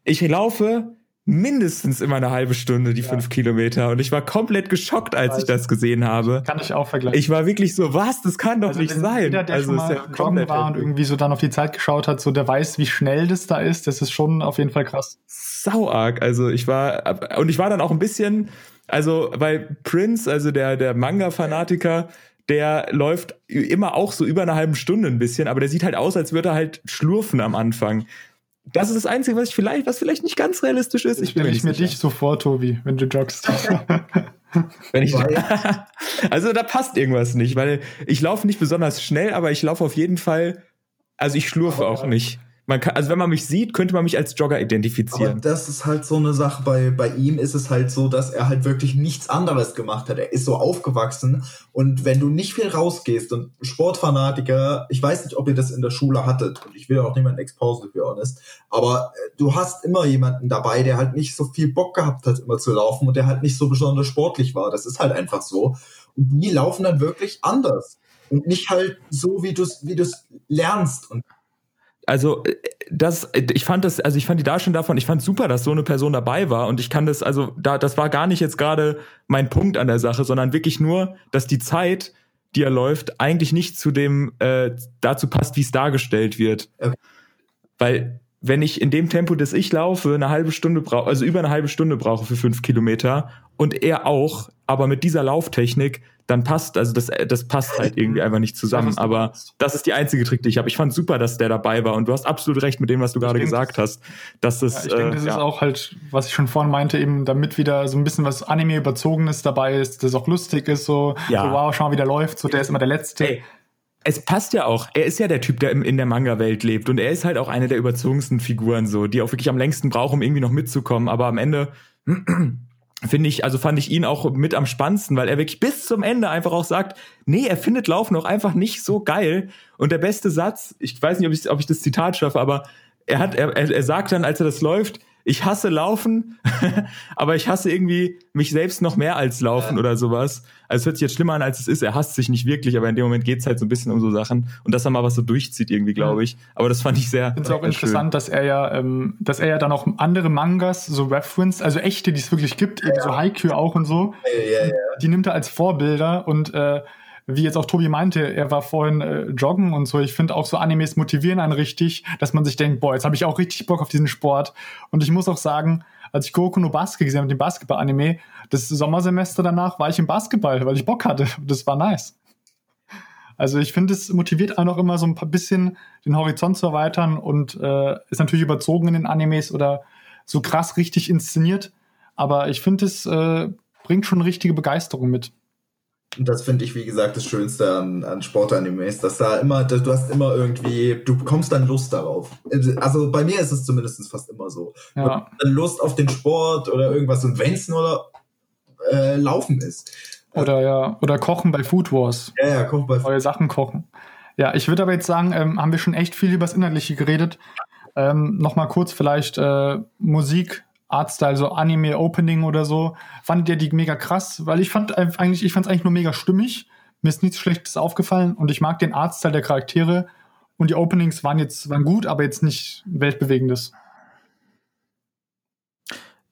Ich laufe mindestens immer eine halbe Stunde, die ja. fünf Kilometer. Und ich war komplett geschockt, als ich das gesehen habe. Kann ich auch vergleichen. Ich war wirklich so, was? Das kann doch also nicht sein. Jeder, der also schon mal ja joggen war und irgendwie so dann auf die Zeit geschaut hat, so der weiß, wie schnell das da ist. Das ist schon auf jeden Fall krass. Sauarg. Also ich war, und ich war dann auch ein bisschen, also weil Prince, also der, der Manga-Fanatiker, der läuft immer auch so über eine halbe Stunde ein bisschen, aber der sieht halt aus, als würde er halt schlurfen am Anfang. Das ist das Einzige, was ich vielleicht, was vielleicht nicht ganz realistisch ist. Ich stelle ich mir dich so vor, Tobi, wenn du joggst. wenn ich, also da passt irgendwas nicht, weil ich laufe nicht besonders schnell, aber ich laufe auf jeden Fall, also ich schlurfe auch nicht. Man kann, also wenn man mich sieht, könnte man mich als Jogger identifizieren. Aber das ist halt so eine Sache. Bei, bei ihm ist es halt so, dass er halt wirklich nichts anderes gemacht hat. Er ist so aufgewachsen und wenn du nicht viel rausgehst und Sportfanatiker, ich weiß nicht, ob ihr das in der Schule hattet und ich will auch niemanden exposen, to be honest, aber äh, du hast immer jemanden dabei, der halt nicht so viel Bock gehabt hat, immer zu laufen und der halt nicht so besonders sportlich war. Das ist halt einfach so. Und die laufen dann wirklich anders und nicht halt so, wie du es wie du's lernst. Und also äh, das, ich fand das, also ich fand die Darstellung davon, ich fand super, dass so eine Person dabei war und ich kann das, also da, das war gar nicht jetzt gerade mein Punkt an der Sache, sondern wirklich nur, dass die Zeit, die er läuft, eigentlich nicht zu dem äh, dazu passt, wie es dargestellt wird, okay. weil wenn ich in dem Tempo, das ich laufe, eine halbe Stunde brauche, also über eine halbe Stunde brauche für fünf Kilometer und er auch, aber mit dieser Lauftechnik, dann passt, also das, das passt halt irgendwie einfach nicht zusammen. Aber das ist die einzige Trick, die ich habe. Ich fand super, dass der dabei war und du hast absolut recht mit dem, was du gerade gesagt hast. Dass das, ja, ich denke, das äh, ja. ist auch halt, was ich schon vorhin meinte, eben damit wieder so ein bisschen was Anime überzogenes dabei ist, das auch lustig ist, so, ja. so wow, schau mal, wie der läuft, so der ist immer der Letzte. Ey es passt ja auch. Er ist ja der Typ, der in der Manga-Welt lebt. Und er ist halt auch eine der überzogensten Figuren, so, die auch wirklich am längsten braucht, um irgendwie noch mitzukommen. Aber am Ende finde ich, also fand ich ihn auch mit am spannendsten, weil er wirklich bis zum Ende einfach auch sagt, nee, er findet Laufen auch einfach nicht so geil. Und der beste Satz, ich weiß nicht, ob ich, ob ich das Zitat schaffe, aber er hat, er, er sagt dann, als er das läuft, ich hasse Laufen, aber ich hasse irgendwie mich selbst noch mehr als Laufen ja. oder sowas. Also es hört sich jetzt schlimmer an, als es ist. Er hasst sich nicht wirklich, aber in dem Moment geht's halt so ein bisschen um so Sachen. Und dass er mal was so durchzieht irgendwie, glaube ich. Aber das fand ich sehr Ich finde es auch interessant, schön. dass er ja, ähm, dass er ja dann auch andere Mangas so reference, also echte, die es wirklich gibt, ja. eben so Haikyuu auch und so. Ja, ja, die nimmt er als Vorbilder und äh, wie jetzt auch Tobi meinte, er war vorhin äh, joggen und so. Ich finde auch so Animes motivieren einen richtig, dass man sich denkt, boah, jetzt habe ich auch richtig Bock auf diesen Sport. Und ich muss auch sagen, als ich Goku no Basket gesehen habe, dem Basketball-Anime, das Sommersemester danach war ich im Basketball, weil ich Bock hatte. Das war nice. Also ich finde, es motiviert einen auch immer so ein bisschen den Horizont zu erweitern und äh, ist natürlich überzogen in den Animes oder so krass richtig inszeniert. Aber ich finde, es äh, bringt schon richtige Begeisterung mit. Und das finde ich, wie gesagt, das Schönste an, an Sportanimes, dass da immer, du hast immer irgendwie, du bekommst dann Lust darauf. Also bei mir ist es zumindest fast immer so. Ja. Lust auf den Sport oder irgendwas und wenn es nur äh, Laufen ist. Oder ja, oder Kochen bei Food Wars. Ja, ja, kochen bei Food Neue Sachen kochen. Ja, ich würde aber jetzt sagen, ähm, haben wir schon echt viel über das Inhaltliche geredet. Ähm, Nochmal kurz vielleicht äh, Musik Artstyle, so Anime-Opening oder so. Fandet ihr die mega krass? Weil ich fand eigentlich, ich fand es eigentlich nur mega stimmig. Mir ist nichts Schlechtes aufgefallen und ich mag den Artstyle der Charaktere. Und die Openings waren jetzt waren gut, aber jetzt nicht weltbewegendes.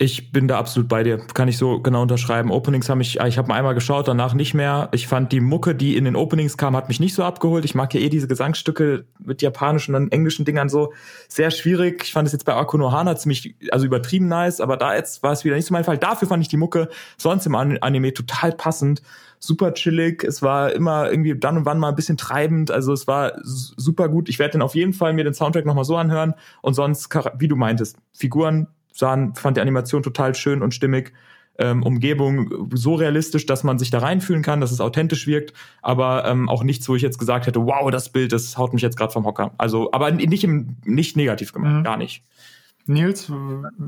Ich bin da absolut bei dir. Kann ich so genau unterschreiben. Openings haben mich, ich habe einmal geschaut, danach nicht mehr. Ich fand die Mucke, die in den Openings kam, hat mich nicht so abgeholt. Ich mag ja eh diese Gesangsstücke mit japanischen und englischen Dingern so sehr schwierig. Ich fand es jetzt bei Akuno Hana ziemlich, also übertrieben nice, aber da jetzt war es wieder nicht so mein Fall. Dafür fand ich die Mucke sonst im Anime total passend. Super chillig. Es war immer irgendwie dann und wann mal ein bisschen treibend. Also es war super gut. Ich werde dann auf jeden Fall mir den Soundtrack nochmal so anhören. Und sonst, wie du meintest, Figuren sahen, fand die Animation total schön und stimmig. Ähm, Umgebung so realistisch, dass man sich da reinfühlen kann, dass es authentisch wirkt, aber ähm, auch nichts, wo ich jetzt gesagt hätte, wow, das Bild, das haut mich jetzt gerade vom Hocker. Also, aber nicht im, nicht negativ gemacht, mhm. gar nicht. Nils,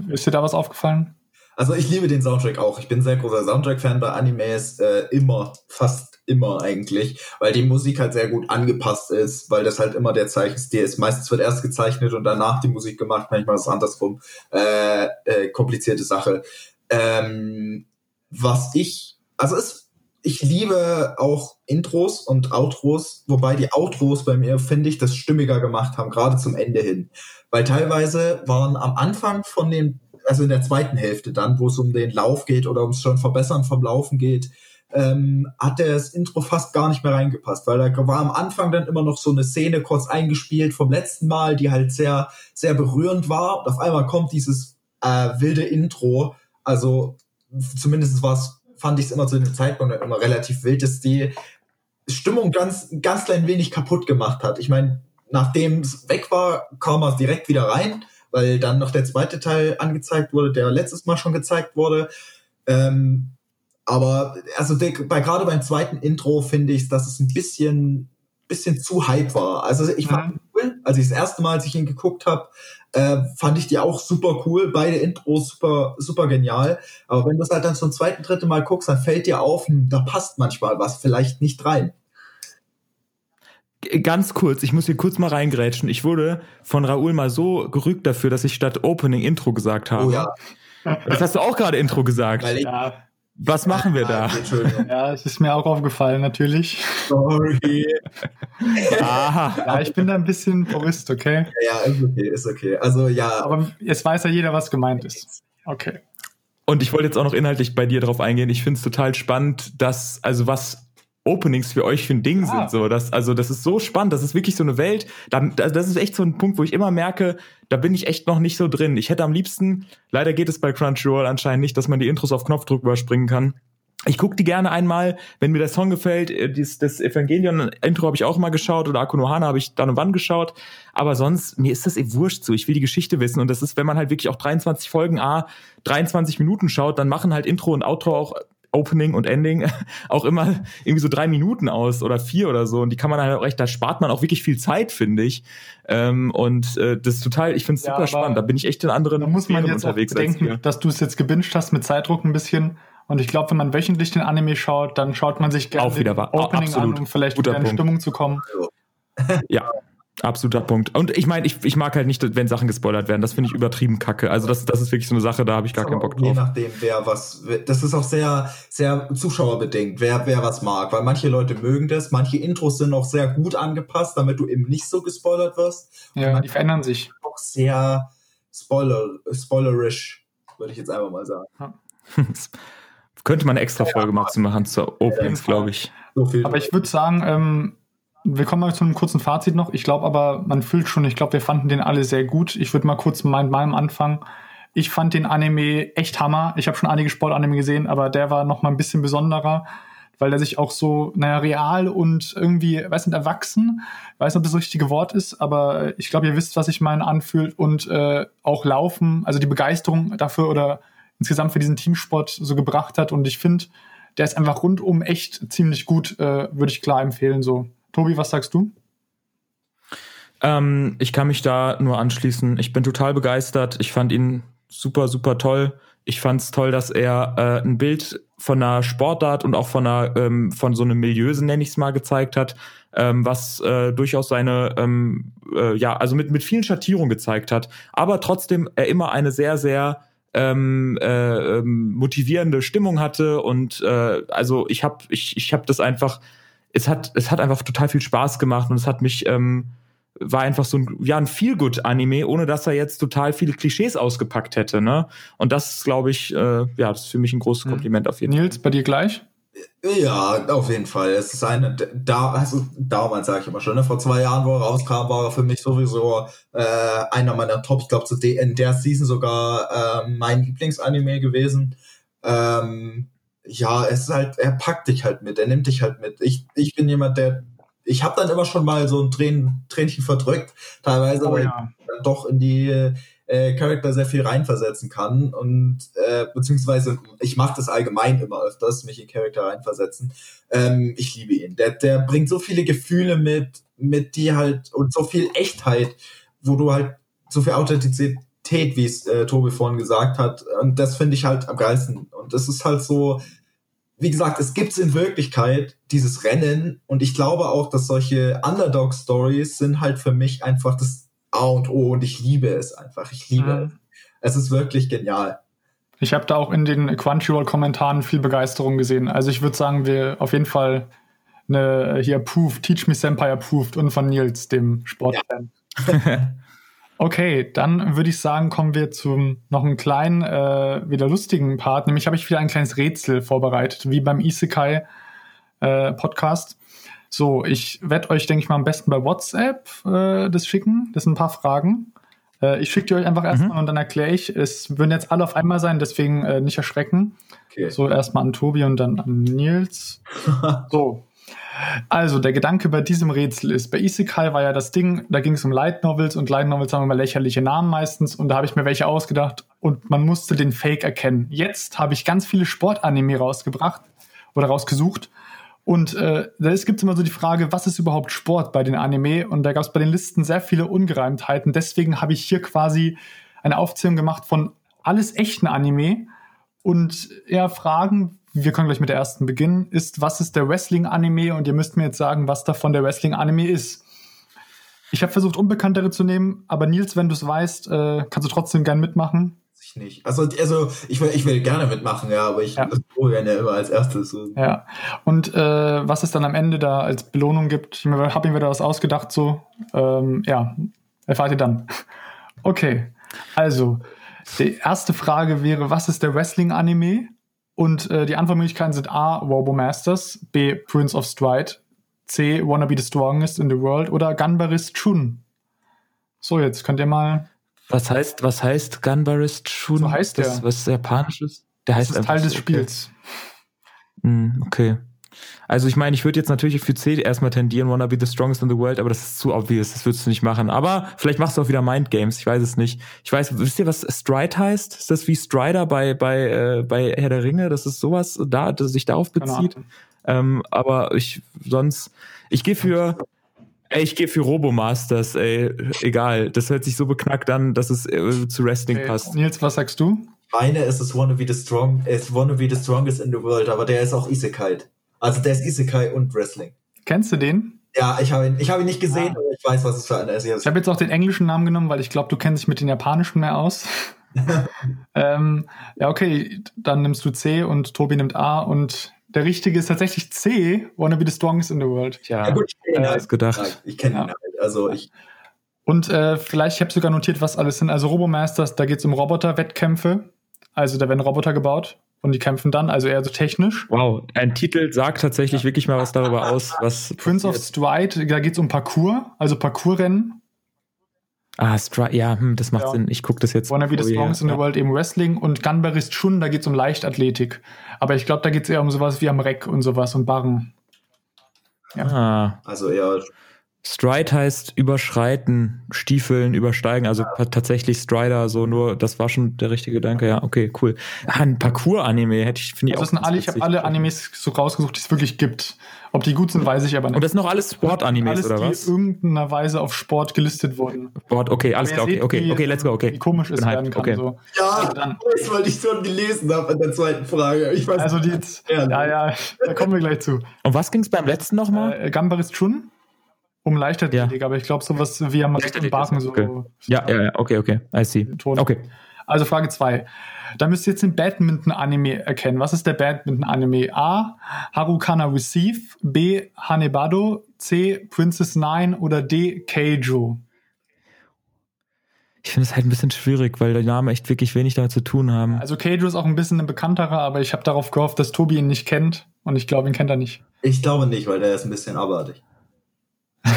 ist dir da was aufgefallen? Also ich liebe den Soundtrack auch. Ich bin sehr großer Soundtrack-Fan bei Animes, äh, immer, fast immer eigentlich, weil die Musik halt sehr gut angepasst ist, weil das halt immer der Zeichenstil ist. Meistens wird erst gezeichnet und danach die Musik gemacht, manchmal ist es andersrum. Äh, äh, komplizierte Sache. Ähm, was ich, also es, ich liebe auch Intros und Outros, wobei die Outros bei mir, finde ich, das stimmiger gemacht haben, gerade zum Ende hin. Weil teilweise waren am Anfang von den also in der zweiten Hälfte dann, wo es um den Lauf geht oder ums schon Verbessern vom Laufen geht, ähm, hat das Intro fast gar nicht mehr reingepasst, weil da war am Anfang dann immer noch so eine Szene kurz eingespielt vom letzten Mal, die halt sehr, sehr berührend war. Und auf einmal kommt dieses äh, wilde Intro. Also zumindest was fand ich es immer zu dem Zeitpunkt dann immer relativ wild, dass die Stimmung ganz, ganz klein wenig kaputt gemacht hat. Ich meine, nachdem es weg war, kam er direkt wieder rein weil dann noch der zweite Teil angezeigt wurde, der letztes Mal schon gezeigt wurde. Ähm, aber also der, bei gerade beim zweiten Intro finde ich, dass es ein bisschen bisschen zu hype war. Also ich fand mhm. cool, als ich das erste Mal, als ich ihn geguckt habe, äh, fand ich die auch super cool. Beide Intros super super genial. Aber wenn du es halt dann zum zweiten, dritten Mal guckst, dann fällt dir auf, hm, da passt manchmal was vielleicht nicht rein ganz kurz, ich muss hier kurz mal reingrätschen. Ich wurde von Raoul mal so gerügt dafür, dass ich statt Opening Intro gesagt habe. Oh ja. Das hast du auch gerade Intro gesagt. Ich, ja. Was machen wir da? Ja, es ist mir auch aufgefallen, natürlich. Sorry. Aha. Ja, ich bin da ein bisschen Purist, okay? Ja, ist okay, ist okay. Also ja. Aber jetzt weiß ja jeder, was gemeint ist. Okay. Und ich wollte jetzt auch noch inhaltlich bei dir drauf eingehen. Ich finde es total spannend, dass, also was Openings für euch für ein Ding Ja. sind. So, das, also das ist so spannend. Das ist wirklich so eine Welt. Da, das das ist echt so ein Punkt, wo ich immer merke, da bin ich echt noch nicht so drin. Ich hätte am liebsten, leider geht es bei Crunchyroll anscheinend nicht, dass man die Intros auf Knopfdruck überspringen kann. Ich gucke die gerne einmal, wenn mir der Song gefällt. Äh, Dies, das Evangelion-Intro habe ich auch mal geschaut oder Akunohana habe ich dann und wann geschaut. Aber sonst, mir ist das eh wurscht so. Ich will die Geschichte wissen. Und das ist, wenn man halt wirklich auch 23 Folgen, A, 23 Minuten schaut, dann machen halt Intro und Outro auch Opening und Ending auch immer irgendwie so drei Minuten aus oder vier oder so. Und die kann man halt auch recht, da spart man auch wirklich viel Zeit, finde ich. Ähm, und äh, das ist total, ich finde es Ja, super spannend. Da bin ich echt in anderen Da muss man Sphären jetzt auch unterwegs als bedenken, dass du es jetzt gebinged hast mit Zeitdruck ein bisschen. Und ich glaube, wenn man wöchentlich den Anime schaut, dann schaut man sich gerne Auch wieder den wahr. Opening Absolut. an, um vielleicht Guter wieder in Punkt. Stimmung zu kommen. Ja, absoluter Punkt. Und ich meine, ich, ich mag halt nicht, wenn Sachen gespoilert werden. Das finde ich übertrieben kacke. Also das, das ist wirklich so eine Sache, da habe ich gar keinen Bock Je drauf. nachdem, wer was, das ist auch sehr, sehr zuschauerbedingt, wer, wer was mag, weil manche Leute mögen das, manche Intros sind auch sehr gut angepasst, damit du eben nicht so gespoilert wirst. Ja, die verändern sich. Auch sehr spoiler, spoilerisch, würde ich jetzt einfach mal sagen. Könnte man eine extra Folge mal zu machen zur Openings, glaube ich. So viel. Aber ich würde sagen, ähm, wir kommen mal zu einem kurzen Fazit noch. Ich glaube aber, man fühlt schon, ich glaube, wir fanden den alle sehr gut. Ich würde mal kurz mit meinem anfangen. Ich fand den Anime echt Hammer. Ich habe schon einige Sportanime gesehen, aber der war noch mal ein bisschen besonderer, weil der sich auch so, naja, real und irgendwie, weiß nicht, erwachsen, weiß nicht, ob das das richtige Wort ist, aber ich glaube, ihr wisst, was ich meine, anfühlt und äh, auch laufen, also die Begeisterung dafür oder insgesamt für diesen Teamsport so gebracht hat. Und ich finde, der ist einfach rundum echt ziemlich gut, äh, würde ich klar empfehlen. So, Tobi, was sagst du? Ähm, ich kann mich da nur anschließen. Ich bin total begeistert. Ich fand ihn super, super toll. Ich fand es toll, dass er äh, ein Bild von einer Sportart und auch von einer ähm, von so einem Milieu, nenne ich es mal, gezeigt hat, ähm, was äh, durchaus seine ähm, äh, ja also mit mit vielen Schattierungen gezeigt hat, aber trotzdem er immer eine sehr sehr ähm, äh, ähm, motivierende Stimmung hatte und äh, also ich habe ich ich habe das einfach es hat es hat einfach total viel Spaß gemacht und es hat mich ähm, war einfach so ein, ja, ein Feel-Good-Anime, ohne dass er jetzt total viele Klischees ausgepackt hätte, ne? Und das ist, glaube ich, äh, ja, das ist für mich ein großes Mhm. Kompliment auf jeden Fall. Nils, bei dir gleich? Ja, auf jeden Fall. Es ist eine, da, also damals sage ich immer schon, ne, vor zwei Jahren, wo er rauskam, war er für mich sowieso äh, einer meiner Top, ich glaube, in der Season sogar äh, mein Lieblingsanime gewesen. Ähm, ja, es ist halt, er packt dich halt mit, er nimmt dich halt mit. Ich, ich bin jemand, der, ich habe dann immer schon mal so ein Trän, Tränchen verdrückt, teilweise, Oh weil ja. dann doch in die äh, Charakter sehr viel reinversetzen kann und äh, beziehungsweise ich mache das allgemein immer öfters, mich in Charakter reinversetzen. Ähm, ich liebe ihn. Der, der bringt so viele Gefühle mit, mit die halt und so viel Echtheit, wo du halt so viel Authentizität, wie es äh, Tobi vorhin gesagt hat. Und das finde ich halt am geilsten. Und das ist halt so, wie gesagt, es gibt's in Wirklichkeit dieses Rennen und ich glaube auch, dass solche Underdog-Stories sind halt für mich einfach das A und O und ich liebe es einfach. Ich liebe Mhm. es. Es ist wirklich genial. Ich habe da auch in den Crunchyroll-Kommentaren viel Begeisterung gesehen. Also ich würde sagen, wir auf jeden Fall eine hier approved, Teach Me Senpai approved und von Nils, dem Sportfan. Okay, dann würde ich sagen, kommen wir zum noch einen kleinen, äh, wieder lustigen Part. Nämlich habe ich wieder ein kleines Rätsel vorbereitet, wie beim Isekai äh, Podcast. So, ich werde euch, denke ich mal, am besten bei WhatsApp äh, das schicken. Das sind ein paar Fragen. Äh, ich schicke die euch einfach erstmal und dann erkläre ich. Es würden jetzt alle auf einmal sein, deswegen äh, nicht erschrecken. Okay. So, erstmal an Tobi und dann an Nils. So. Also, der Gedanke bei diesem Rätsel ist, bei Isekai war ja das Ding, da ging es um Light Novels und Light Novels haben immer lächerliche Namen meistens und da habe ich mir welche ausgedacht und man musste den Fake erkennen. Jetzt habe ich ganz viele Sportanime rausgebracht oder rausgesucht und äh, da gibt es immer so die Frage, was ist überhaupt Sport bei den Anime? Und da gab es bei den Listen sehr viele Ungereimtheiten. Deswegen habe ich hier quasi eine Aufzählung gemacht von alles echten Anime und ja, Fragen, wir können gleich mit der ersten beginnen, ist, was ist der Wrestling-Anime? Und ihr müsst mir jetzt sagen, was davon der Wrestling-Anime ist. Ich habe versucht, unbekanntere zu nehmen, aber Nils, wenn du es weißt, äh, kannst du trotzdem gern mitmachen. Ich nicht. Also, also ich, will, ich will gerne mitmachen, ja, aber ich Ja. das probieren ja immer als erstes. So. Ja. Und äh, was es dann am Ende da als Belohnung gibt, ich habe mir wieder was ausgedacht, so, ähm, ja, erfahrt ihr dann. Okay, also, die erste Frage wäre, was ist der Wrestling-Anime? Und äh, die Antwortmöglichkeiten sind A. Robo Masters, B. Prince of Stride, C. Wanna Be the Strongest in the World oder Gunbarist Chun. So, jetzt könnt ihr mal. Was heißt, was heißt Gunbarist Chun? So heißt das, der. Was Japanisches? Der heißt Das ist Teil des okay. Spiels. Hm, okay. Also ich meine, ich würde jetzt natürlich für C erstmal tendieren, wanna be the strongest in the world, aber das ist zu obvious, das würdest du nicht machen. Aber vielleicht machst du auch wieder Mind Games, ich weiß es nicht. Ich weiß, wisst ihr, was Stride heißt? Ist das wie Strider bei, bei, äh, bei Herr der Ringe? Das ist sowas, da, das sich darauf bezieht. Ähm, aber ich sonst, ich gehe für, ey, ich gehe für Robomasters, ey, egal. Das hört sich so beknackt an, dass es äh, zu Wrestling Okay, passt. Nils, was sagst du? Meine ist es Wanna Be the Strong, ist Wanna Be the Strongest in the World, aber der ist auch Isekai. Also der ist Isekai und Wrestling. Kennst du den? Ja, ich habe ihn, ich habe ihn nicht gesehen, Ah. aber ich weiß, was es für einer ist. Ich habe jetzt auch den englischen Namen genommen, weil ich glaube, du kennst dich mit den japanischen mehr aus. ähm, ja, okay, dann nimmst du C und Tobi nimmt A und der richtige ist tatsächlich C, Wanna Be the Strongest in the World. Tja, ja, gut, ich kenne ihn äh, halt. gedacht. Ich kenne Ja. ihn halt. Also ich, Und äh, vielleicht, ich habe sogar notiert, was alles sind. Also Robomasters, da geht es um Roboter-Wettkämpfe. Also da werden Roboter gebaut und die kämpfen dann, also eher so technisch. Wow, ein Titel sagt tatsächlich wirklich mal was darüber aus, was Prince of. Stride, da geht es um Parcours, also Parcoursrennen. Ah, Stri ja, hm, das macht Ja. Sinn. Ich gucke das jetzt. Wanna Be the Oh. Strongest in the Ja. World eben Wrestling und Gunbarist Chun, da geht es um Leichtathletik. Aber ich glaube, da geht es eher um sowas wie am Reck und sowas und Barren. Ah, also eher Stride heißt überschreiten, Stiefeln, übersteigen, also ta- tatsächlich Strider, so nur, das war schon der richtige Gedanke, ja, okay, cool. Ah, ein Parcours-Anime hätte ich, finde ich Also auch. das sind alle, ich habe alle Animes so rausgesucht, die es wirklich gibt. Ob die gut sind, weiß ich aber nicht. Und das sind noch alles Sport-Animes, alles, oder die was? in irgendeiner Weise auf Sport gelistet wurden. Sport, okay, alles klar, okay, seht, okay, wie- okay, let's go, okay. Wie komisch es hyped, werden kann. okay. So. Ja, dann- das, weil ich schon gelesen habe in der zweiten Frage. Ich weiß Also die, Ja, ja, ja, da kommen wir gleich zu. Und was ging es beim letzten nochmal? Äh, Gambaris Chun um Leichtathletik, aber ich glaube sowas wie am Reck und Barken so. Okay. ja, ja, ja, okay, okay, I see. Ton. Okay. Also Frage 2. Da müsst ihr jetzt den Badminton-Anime erkennen. Was ist der Badminton-Anime? A. Harukana Receive, B. Hanebado, C. Princess Nine oder D. Keijo. Ich finde es halt ein bisschen schwierig, weil die Namen echt wirklich wenig damit zu tun haben. Also Keijo ist auch ein bisschen ein bekannterer, aber ich habe darauf gehofft, dass Tobi ihn nicht kennt und ich glaube, ihn kennt er nicht. Ich glaube nicht, weil der ist ein bisschen abartig.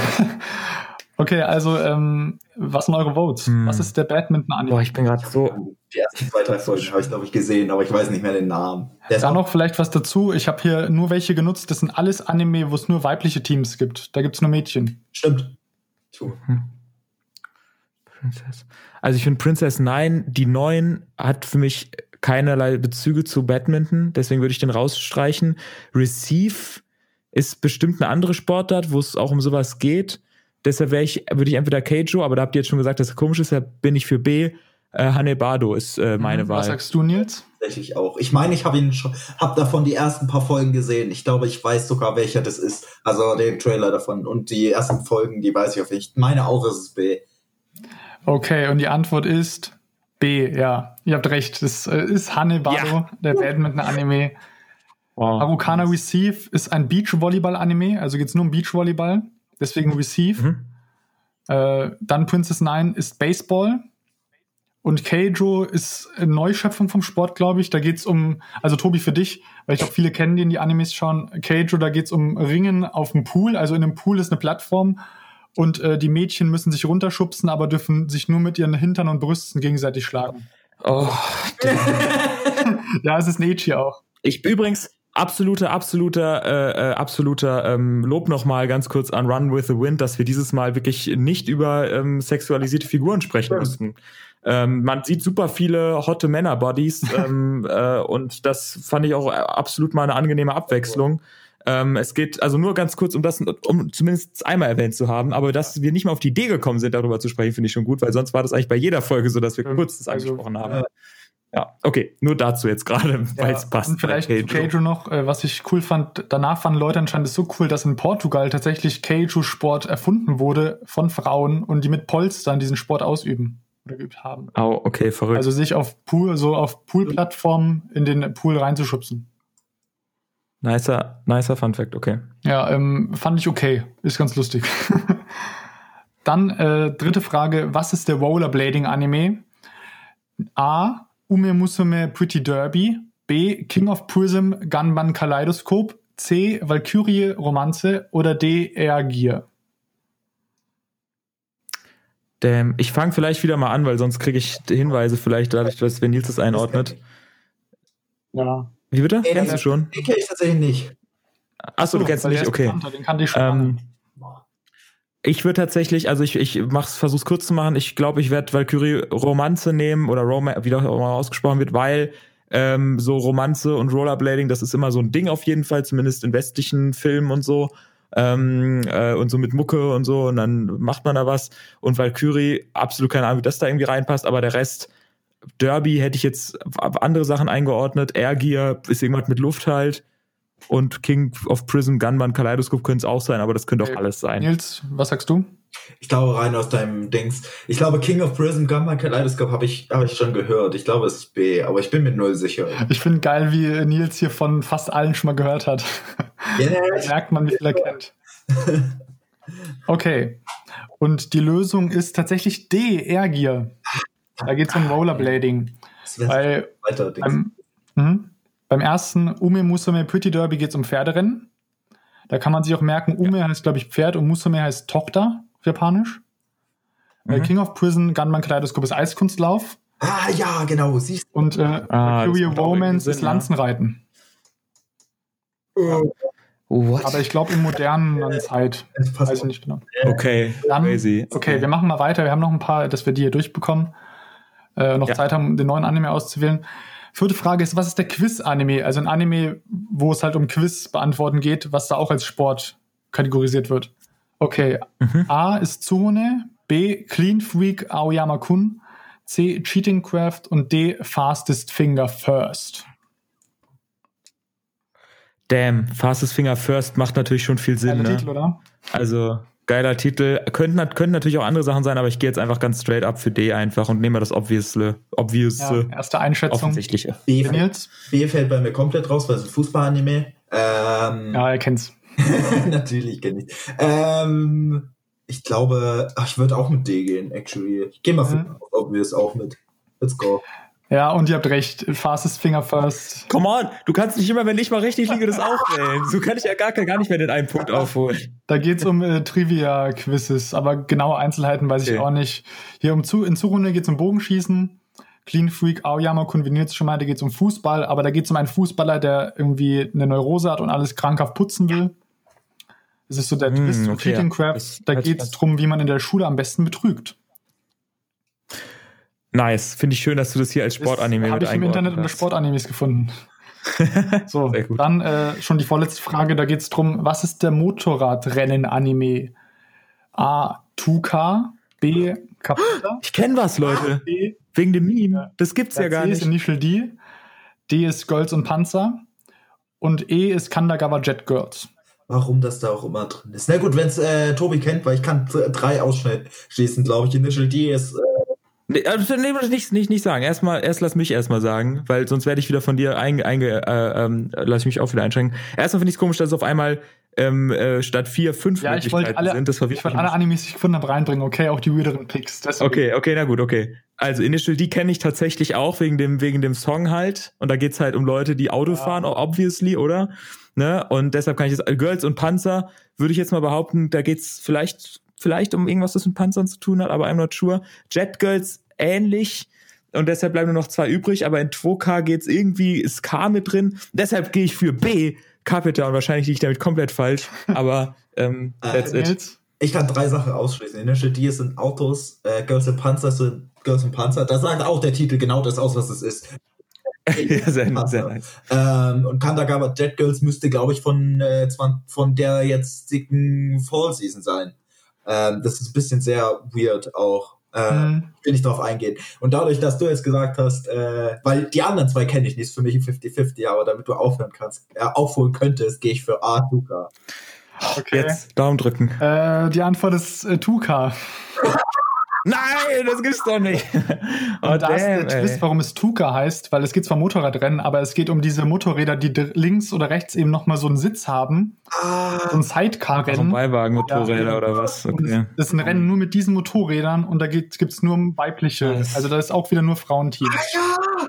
Okay, also ähm, was sind eure Votes? Hm. Was ist der Badminton-Anime? Boah, ich bin gerade so. Die ersten zwei, drei Folgen habe ich, glaube ich, gesehen, aber ich weiß nicht mehr den Namen. Der ist Da auch, noch vielleicht was dazu. Ich habe hier nur welche genutzt. Das sind alles Anime, wo es nur weibliche Teams gibt. Da gibt es nur Mädchen. stimmt. Tu. Princess. Also ich finde Princess Nine, die neuen, hat für mich keinerlei Bezüge zu Badminton, deswegen würde ich den rausstreichen. Receive ist bestimmt eine andere Sportart, wo es auch um sowas geht. Deshalb wäre ich, würde ich entweder Keijo, aber da habt ihr jetzt schon gesagt, dass es komisch ist, da bin ich für B. Äh, Hanebado ist äh, meine Mhm. Wahl. Was sagst du, Nils? Tatsächlich auch. Ich meine, ich habe ihn schon, habe davon die ersten paar Folgen gesehen. Ich glaube, ich weiß sogar, welcher das ist. Also den Trailer davon und die ersten Folgen, die weiß ich auf nicht. Meine auch ist es B. Okay, und die Antwort ist B. Ja, ihr habt recht. Das äh, ist Hanebado, Ja. der Badminton-Anime. Wow. Harukana Receive ist ein Beachvolleyball-Anime, also geht es nur um Beachvolleyball. Deswegen Receive. Mhm. Äh, dann Princess Nine ist Baseball. Und Keijo ist eine Neuschöpfung vom Sport, glaube ich. Da geht es um, also Tobi für dich, weil ich glaube, viele kennen die in die Animes schauen. Keijo, da geht es um Ringen auf dem Pool. Also in einem Pool ist eine Plattform und äh, die Mädchen müssen sich runterschubsen, aber dürfen sich nur mit ihren Hintern und Brüsten gegenseitig schlagen. Oh, Ja, es ist ein Echi auch. Ich übrigens absoluter, absoluter, äh, äh, absoluter ähm, Lob nochmal ganz kurz an Run with the Wind, dass wir dieses Mal wirklich nicht über ähm, sexualisierte Figuren sprechen Ja. mussten. Ähm, man sieht super viele hotte Männer-Bodies ähm, äh, und das fand ich auch absolut mal eine angenehme Abwechslung. Ähm, es geht also nur ganz kurz, um das, um zumindest einmal erwähnt zu haben, aber dass wir nicht mal auf die Idee gekommen sind, darüber zu sprechen, finde ich schon gut, weil sonst war das eigentlich bei jeder Folge so, dass wir kurz das also, angesprochen haben. Ja, okay, nur dazu jetzt gerade, weil es passt. Und vielleicht Keijo noch, äh, was ich cool fand, danach fanden Leute anscheinend es so cool, dass in Portugal tatsächlich Keijo-Sport erfunden wurde von Frauen und die mit Polstern diesen Sport ausüben oder geübt haben. Oh, okay, verrückt. Also sich auf Pool, so auf Poolplattformen in den Pool reinzuschubsen. nicer, nicer Fun Fact, okay. Ja, ähm, fand ich okay. Ist ganz lustig. Dann äh, dritte Frage, was ist der Rollerblading-Anime? A. Ume Musume Pretty Derby. B. King of Prism Gunman Kaleidoskop, C. Valkyrie Romanze oder D. Air Gear? Damn. Ich fange vielleicht wieder mal an, weil sonst kriege ich Hinweise vielleicht dadurch, dass wenn Nils das einordnet. Ja. Wie bitte? Ey, Kennst du schon? Den kenne ich tatsächlich nicht. Achso, du kennst ihn nicht, okay. Den kannte ich schon. Ähm. Ich würde tatsächlich, also ich, ich mach's, versuch's kurz zu machen. Ich glaube, ich werde Valkyrie Romanze nehmen oder Roma, wie das auch immer ausgesprochen wird, weil ähm, so Romanze und Rollerblading, das ist immer so ein Ding auf jeden Fall, zumindest in westlichen Filmen und so. Ähm, äh, und so mit Mucke und so und dann macht man da was. Und Valkyrie, absolut keine Ahnung, wie das da irgendwie reinpasst, aber der Rest, Derby hätte ich jetzt andere Sachen eingeordnet. Air Gear ist irgendwas mit Luft halt. Und King of Prism, Gunman, Kaleidoskop könnte es auch sein, aber das könnte auch Okay. alles sein. Nils, was sagst du? Ich glaube, rein aus deinem Dings. Ich glaube, King of Prison Gunman Kaleidoscope habe ich, hab ich schon gehört. Ich glaube, es ist B, aber ich bin mir null sicher. Ich finde geil, wie Nils hier von fast allen schon mal gehört hat. Ja, Da merkt man, wie viel er kennt. Okay. Und die Lösung ist tatsächlich D, Air Gear. Da geht es um Rollerblading. das Weil weiter Dings. mhm. Beim ersten Ume Musume Pretty Derby geht es um Pferderennen. Da kann man sich auch merken, Ume heißt, glaube ich, Pferd und Musume heißt Tochter auf Japanisch. Bei Mhm. King of Prison Gunman Kaleidoskop ist Eiskunstlauf Ah, ja, genau. Siehst und äh, Ah, das Romance ist ja. Lanzenreiten. du. What? Aber ich glaube in modernen Zeit. Es passt Weiß ich nicht genau. Okay, Dann, crazy. okay, wir machen mal weiter. Wir haben noch ein paar, dass wir die hier durchbekommen. Äh, noch Ja. Zeit haben, den neuen Anime auszuwählen. Vierte Frage ist, was ist der Quiz-Anime? Also ein Anime, wo es halt um Quiz beantworten geht, was da auch als Sport kategorisiert wird. Okay. Mhm. A ist Tsuhone, B Clean Freak Aoyama Kun, C Cheating Craft und D Fastest Finger First. Damn, Fastest Finger First macht natürlich schon viel Sinn. Ne? Titel, oder? Also, geiler Titel. Könnten, könnten natürlich auch andere Sachen sein, aber ich gehe jetzt einfach ganz straight up für D einfach und nehme das Obviously, obvious, Ja, erste Einschätzung. offensichtliche. B? B fällt bei mir komplett raus, weil es ein Fußball-Anime. Ähm, Ja, er kennt's. natürlich kenne ich. Ähm, ich glaube, ach, ich würde auch mit D gehen, actually. Ich gehe mal für Mhm. Obvious auch mit. Let's go. Ja, und ihr habt recht. Fastest Finger First. Come on, du kannst nicht immer, wenn ich mal richtig liege, das aufwählen. So kann ich ja gar, gar nicht mehr den einen Punkt aufholen. Da geht's um äh, Trivia-Quizzes, aber genaue Einzelheiten weiß ich Okay. auch nicht. Hier um zu, in Zurunde geht's um Bogenschießen. Clean Freak Aoyama konveniert schon mal, da geht's um Fußball, aber da geht's um einen Fußballer, der irgendwie eine Neurose hat und alles krankhaft putzen will. Das ist so der Hm, Twist okay, Cheating ja. Craft. Da geht's ganz- drum, wie man in der Schule am besten betrügt. Nice, finde ich schön, dass du das hier als Sportanime Habe ich im Internet unter. Sportanimes gefunden. So, Sehr gut. dann äh, schon die vorletzte Frage. Da geht es darum, was ist der Motorradrennen-Anime? A. Tuka, B. Capita, Ich kenne was, Leute. C. Wegen dem Meme. Das gibt's ja C gar ist nicht. Initial D, D ist Girls und Panzer und E ist Kandagawa Jet Girls. Warum das da auch immer drin ist. Na gut, wenn es äh, Tobi kennt, weil ich kann drei ausschließen, glaube ich. Initial D ist. Äh, also, nee, nicht, nicht, nicht sagen. Erstmal, erst lass mich erstmal sagen, weil sonst werde ich wieder von dir einge, einge äh, ähm, lass ich mich auch wieder einschränken. Erstmal finde ich es komisch, dass es auf einmal ähm, äh, statt vier, fünf Ja, ich wollte alle, sind. Das verwirrt ich wollte alle Animes, die ich gefunden habe, reinbringen. Okay, auch die weirderen Picks. Deswegen. Okay, okay, na gut, okay. Also Initial D kenne ich tatsächlich auch wegen dem wegen dem Song halt und da geht's halt um Leute, die Auto fahren, obviously, oder? Ne? Und deshalb kann ich jetzt Girls und Panzer würde ich jetzt mal behaupten, da geht's vielleicht vielleicht um irgendwas, das mit Panzern zu tun hat, aber I'm not sure. Jet Girls ähnlich und deshalb bleiben nur noch zwei übrig, aber in 2K geht's irgendwie ist K mit drin. Deshalb gehe ich für B, Capita und wahrscheinlich liege ich damit komplett falsch, aber ähm, that's it. Nils? ich kann drei Sachen ausschließen. Initial D sind Autos, äh, Girls and Panzer sind Girls and Panzer. Da sagt auch der Titel genau das aus, was es ist. ja, sehr, Panzer. sehr nice. Ähm, und Kandagawa Jet Girls müsste, glaube ich, von, äh, von der jetzigen Fall Season sein. Ähm, das ist ein bisschen sehr weird auch. Äh, Mhm. will nicht drauf eingehen. Und dadurch, dass du jetzt gesagt hast, äh, weil die anderen zwei kenne ich nicht, ist für mich ein 50-50, aber damit du aufhören kannst, äh, aufholen könntest, gehe ich für A, Tuka. Okay. Jetzt Daumen drücken. Äh, die Antwort ist äh, Tuka. Nein, das gibt's doch nicht. Oh, Und da ist der damn, Twist, ey. warum es Tuka heißt, weil es geht zwar Motorradrennen, aber es geht um diese Motorräder, die links oder rechts eben nochmal so einen Sitz haben, so Ah, ein So ein Sidecar-Rennen. Beiwagen-Motorräder Ja. oder was? Okay. Das ist ein Rennen nur mit diesen Motorrädern und da gibt es nur weibliche. Also da ist auch wieder nur Frauenteam. Cool, ja,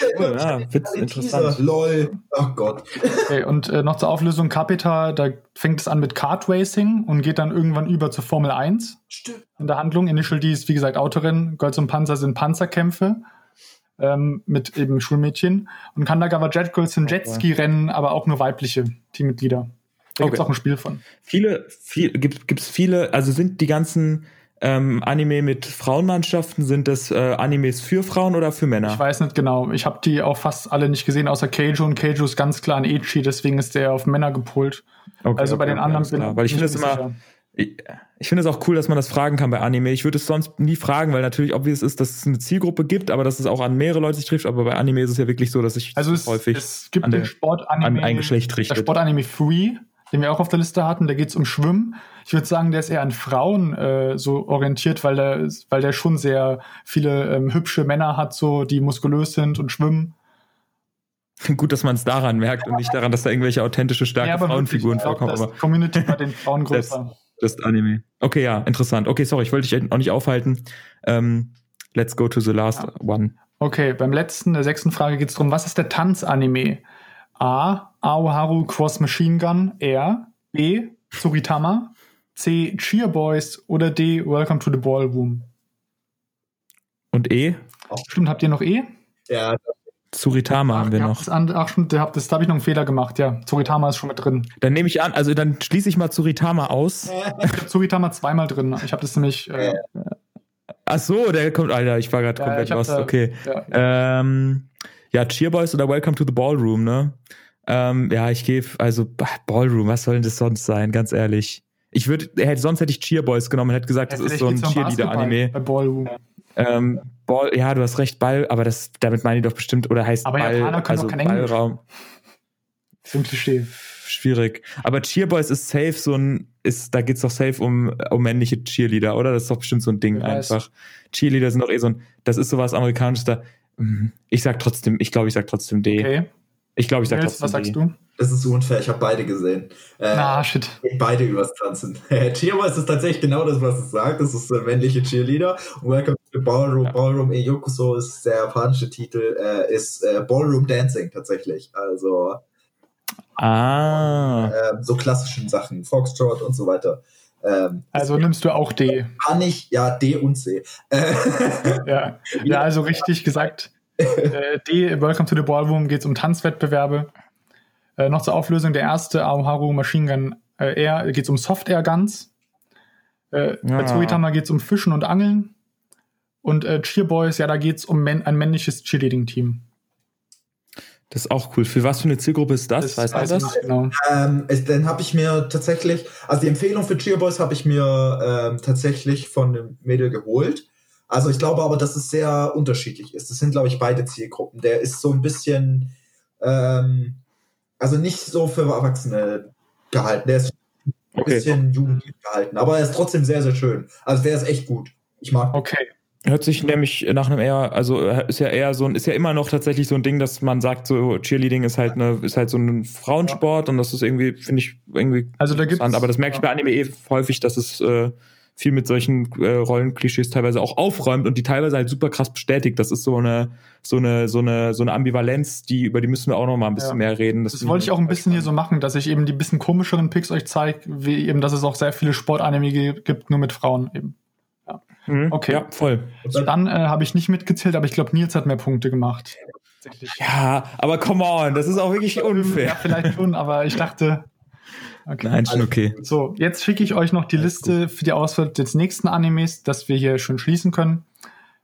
Witz, interessant. Lol. Oh Gott. Okay, und äh, noch zur Auflösung Capita, da fängt es an mit Kart Racing und geht dann irgendwann über zur Formel 1 Stimmt. in der Handlung. Initial D ist, wie gesagt, Autorennen. Golds und Panzer sind Panzerkämpfe ähm, mit eben Schulmädchen. Und Kandagawa Jet Girls sind Jetski-Rennen, aber auch nur weibliche Teammitglieder. Da gibt es Okay. auch ein Spiel von. Viele, viel, gibt gibt's viele, also sind die ganzen ähm, Anime mit Frauenmannschaften, sind das äh, Animes für Frauen oder für Männer? Ich weiß nicht genau. Ich habe die auch fast alle nicht gesehen, außer Keijo. Und Keijo ist ganz klar ein Echi, deswegen ist der auf Männer gepolt. Okay, also bei okay, den okay, anderen klar. Weil ich finde es immer, ich, ich finde es auch cool, dass man das fragen kann bei Anime. Ich würde es sonst nie fragen, weil natürlich obvious ist, dass es eine Zielgruppe gibt, aber dass es auch an mehrere Leute sich trifft. Aber bei Anime ist es ja wirklich so, dass ich Also es, häufig es gibt an der- den Sportanime, an ein Geschlecht der richtet. Sportanime Free, den wir auch auf der Liste hatten, da geht es um Schwimmen. Ich würde sagen, der ist eher an Frauen äh, so orientiert, weil der, weil der schon sehr viele ähm, hübsche Männer hat, so die muskulös sind und schwimmen. Gut, dass man es daran merkt und nicht daran, dass da irgendwelche authentische, starke aber Frauenfiguren wirklich, vorkommen. das Aber Community bei den Frauen Das- größer. das ist Anime. Okay, ja, interessant. Okay, sorry, ich wollte dich auch nicht aufhalten. Ähm, let's go to the last Ja. one. Okay, beim letzten, der sechsten Frage geht es darum, was ist der Tanzanime? A. Aoharu Cross Machine Gun, R. B. Tsuritama, C. Cheer Boys oder D. Welcome to the Ballroom. Und E? Stimmt, habt ihr noch E? Ja, Tsuritama haben wir noch. An, ach, stimmt, das, da habe ich noch einen Fehler gemacht, ja. Tsuritama ist schon mit drin. Dann nehme ich an, also dann schließe ich mal Tsuritama aus. Ich habe Tsuritama zweimal drin. Ich habe das nämlich. Äh, Ach so, der kommt, Alter, ich war gerade Ja, komplett lost. da- Okay. ja. Ähm, ja, Cheerboys oder Welcome to the Ballroom, ne? Ähm, ja, ich gehe, also Ballroom, was soll denn das sonst sein, ganz ehrlich? Ich würde, hätte, sonst hätte ich Cheerboys genommen und hätte gesagt, das Ja, ist so ein Cheerleader-Anime. Bei Ballroom. Ähm, Ball, ja, du hast recht, Ball, aber das, damit meine ich doch bestimmt, oder heißt Aber Ball, Japaner können also kein. Ballraum. Ein Klischee. Schwierig. Aber Cheerboys ist safe so ein, ist, da geht's doch safe um, um männliche Cheerleader, oder? Das ist doch bestimmt so ein Ding Wer weiß. einfach. Cheerleader sind doch eh so ein, das ist sowas Amerikanisches da. Mhm. Ich sag trotzdem, ich glaube, ich sag trotzdem D. Okay. Ich glaube, ich sag Nils, trotzdem was sagst du? das ist unfair. Ich habe beide gesehen. Äh, Na, shit. Beide übers Tanzen. Cheerboys ist tatsächlich genau das, was es sagt. Das ist der männliche Cheerleader. Und Welcome to the Ballroom. Ja. Ballroom Eyokuso ist der japanische Titel, äh, ist äh, Ballroom Dancing tatsächlich. Also Ah. äh, so klassischen Sachen, Foxtrot und so weiter. Ähm, Also nimmst du auch D. kann ich, ja, D und C. Äh, Ja, ja also richtig gesagt. Äh, D, Welcome to the Ballroom, geht es um Tanzwettbewerbe. Äh, noch zur Auflösung, der erste Aoharu Machine Gun äh, Air geht es um Soft Air Guns. Äh, Bei Ja. Tsuitama geht es um Fischen und Angeln. Und äh, Cheer Boys, ja, da geht es um män ein männliches Cheerleading-Team. Das ist auch cool. Für was für eine Zielgruppe ist das? weißt du weiß das? ich nicht genau. Ähm, dann habe ich mir tatsächlich, also die Empfehlung für Cheerboys habe ich mir ähm, tatsächlich von dem Mädel geholt. Also ich glaube aber, dass es sehr unterschiedlich ist. Das sind, glaube ich, beide Zielgruppen. Der ist so ein bisschen, ähm, also nicht so für Erwachsene gehalten. Der ist ein Okay. bisschen jugendlich gehalten, aber er ist trotzdem sehr, sehr schön. Also der ist echt gut. Ich mag. Okay. Hört sich nämlich nach einem eher, also äh, ist ja eher so ein, ist ja immer noch tatsächlich so ein Ding, dass man sagt, so Cheerleading ist halt eine, ist halt so ein Frauensport und das ist irgendwie, finde ich, irgendwie Also da gibt's- interessant. Aber das merke ich bei Anime eh häufig, dass es äh, viel mit solchen äh, Rollenklischees teilweise auch aufräumt und die teilweise halt super krass bestätigt. Das ist so eine, so eine, so eine, so eine Ambivalenz, die, über die müssen wir auch noch mal ein bisschen Ja. mehr reden. Das wollte ich auch ein bisschen hier so machen, dass ich eben die bisschen komischeren Picks euch zeige, wie eben, dass es auch sehr viele Sportanime gibt, nur mit Frauen eben. Mhm. Okay. Ja, voll. Dann äh, habe ich nicht mitgezählt, aber ich glaube, Nils hat mehr Punkte gemacht. Ja, aber come on, das ist auch wirklich Ja, unfair. vielleicht schon, aber ich dachte. Okay. Nein, schon okay. So, jetzt schicke ich euch noch die Liste für die Auswahl des nächsten Animes, dass wir hier schon schließen können.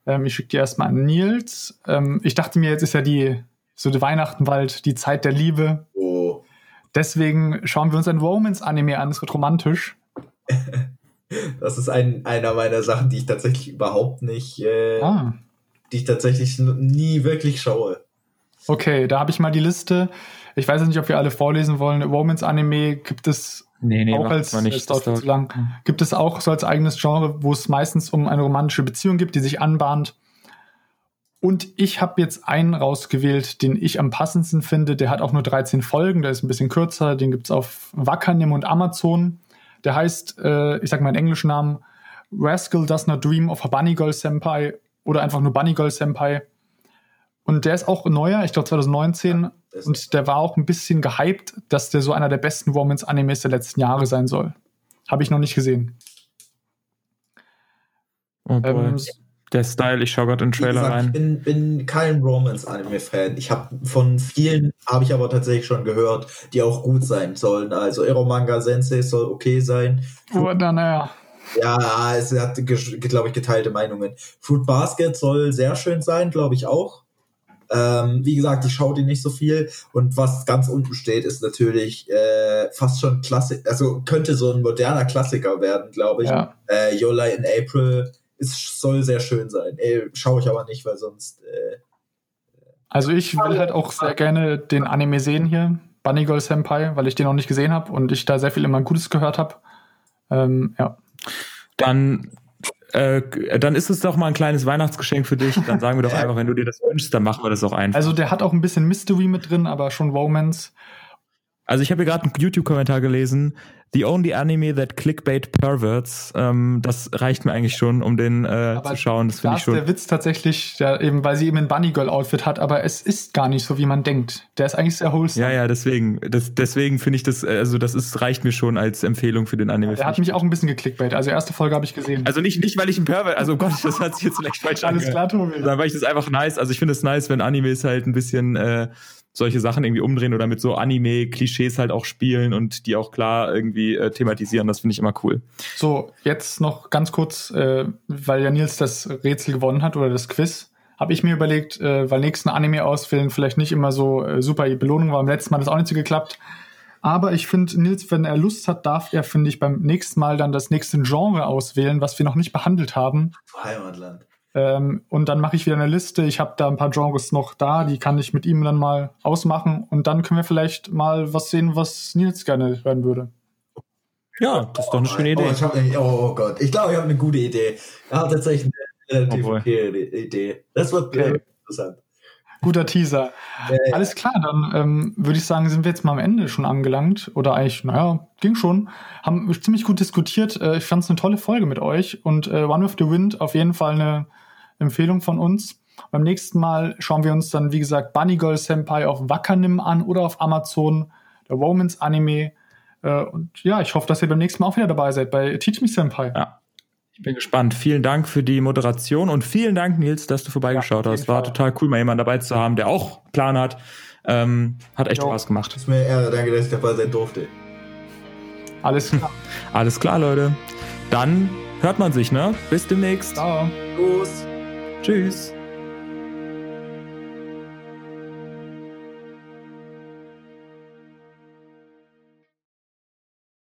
Ähm, ich schicke die erstmal an Nils. Ähm, ich dachte mir, jetzt ist ja die, so die Weihnachten bald, die Zeit der Liebe. Oh. Deswegen schauen wir uns ein Romance-Anime an. Es wird romantisch. Das ist ein, einer meiner Sachen, die ich tatsächlich überhaupt nicht, äh, Ah. die ich tatsächlich nie wirklich schaue. Okay, da habe ich mal die Liste. Ich weiß jetzt nicht, ob wir alle vorlesen wollen. Romance-Anime gibt es Nee, nee, auch als, nicht. es dauert Das zu lang. Gibt es auch so als eigenes Genre, wo es meistens um eine romantische Beziehung gibt, die sich anbahnt. Und ich habe jetzt einen rausgewählt, den ich am passendsten finde. Der hat auch nur 13 Folgen, der ist ein bisschen kürzer. Den gibt's auf Wakanim und Amazon. Der heißt, äh, ich sag mal den englischen Namen, Rascal Does Not Dream of a Bunny Girl Senpai oder einfach nur Bunny Girl Senpai. Und der ist auch neuer, ich glaube 2019. Das Und der war auch ein bisschen gehypt, dass der so einer der besten Romance-Animes der letzten Jahre sein soll. Habe ich noch nicht gesehen. Oh boy. Ähm, der Style, ich schaue gerade in den Trailer gesagt, ich rein. bin, bin kein Romance-Anime-Fan. Ich habe von vielen, habe ich aber tatsächlich schon gehört, die auch gut sein sollen. Also Eromanga Sensei soll okay sein. oh, na, naja. Ja, es hat, glaube ich, geteilte Meinungen. Fruit Basket soll sehr schön sein, glaube ich auch. Ähm, wie gesagt, ich schaue die nicht so viel. Und was ganz unten steht, ist natürlich äh, fast schon Klassik, also könnte so ein moderner Klassiker werden, glaube ich. Ja. Äh, Yola in April ist, soll sehr schön sein. Äh, schaue ich aber nicht, weil sonst. Äh, Also ich will halt auch sehr gerne den Anime sehen hier, Bunny Girl Senpai, weil ich den noch nicht gesehen habe und ich da sehr viel immer Gutes gehört habe. Ähm, ja. Dann, äh, dann ist es doch mal ein kleines Weihnachtsgeschenk für dich. Dann sagen wir doch einfach, wenn du dir das wünschst, dann machen wir das auch einfach. Also der hat auch ein bisschen Mystery mit drin, aber schon Romance. Also ich habe hier gerade einen YouTube-Kommentar gelesen. The only anime that clickbait perverts. Ähm, das reicht mir eigentlich schon, um den äh, zu schauen. Das Da finde ich ist schon. der Witz tatsächlich, ja, eben, weil sie eben ein Bunny Girl Outfit hat, aber es ist gar nicht so, wie man denkt. Der ist eigentlich sehr wholesome. Ja, ja, deswegen, das, deswegen finde ich das, also das ist, reicht mir schon als Empfehlung für den Anime. Der hat mich auch ein bisschen geklickbait. Also erste Folge habe ich gesehen. also nicht, nicht, weil ich ein Pervert, also oh Gott, das hat sich jetzt vielleicht falsch Alles angehört. klar, Tobi. Sondern weil ich das einfach nice, also ich finde es nice, wenn Animes halt ein bisschen äh, solche Sachen irgendwie umdrehen oder mit so Anime-Klischees halt auch spielen und die auch klar irgendwie äh, thematisieren. Das finde ich immer cool. So, jetzt noch ganz kurz, äh, weil ja Nils das Rätsel gewonnen hat oder das Quiz, habe ich mir überlegt, äh, weil nächsten Anime auswählen vielleicht nicht immer so äh, super Belohnung war. Beim letzten Mal hat das auch nicht so geklappt. Aber ich finde, Nils, wenn er Lust hat, darf er, finde ich, beim nächsten Mal dann das nächste Genre auswählen, was wir noch nicht behandelt haben. Heimatland. Ähm, und dann mache ich wieder eine Liste. Ich habe da ein paar Genres noch da, die kann ich mit ihm dann mal ausmachen. Und dann können wir vielleicht mal was sehen, was Nils gerne hören würde. Ja, das ist doch eine schöne Oh, Idee. ich hab, eine- oh Gott, ich glaube, ich habe eine gute Idee. Ja, tatsächlich eine relativ okay Idee. Das wird äh, Okay. interessant. Guter Teaser. Äh, Alles klar, dann ähm, würde ich sagen, sind wir jetzt mal am Ende schon angelangt. Oder eigentlich, naja, ging schon. Haben ziemlich gut diskutiert. Äh, ich fand es eine tolle Folge mit euch. Und äh, One with the Wind auf jeden Fall eine Empfehlung von uns. Beim nächsten Mal schauen wir uns dann, wie gesagt, Bunny Girl Senpai auf Wakanim an oder auf Amazon, der Romance Anime. Äh, und ja, ich hoffe, dass ihr beim nächsten Mal auch wieder dabei seid bei Teach Me Senpai. Ja. Ich bin gespannt. Vielen Dank für die Moderation und vielen Dank, Nils, dass du vorbeigeschaut Ja, hast. War Fall. total cool, mal jemanden dabei zu haben, der auch Plan hat. Ähm, hat echt Jo. Spaß gemacht. ist mir Ehre, danke, dass ich dabei sein durfte. Alles klar. Alles klar, Leute. Dann hört man sich, ne? Bis demnächst. Ciao. Los. Tschüss.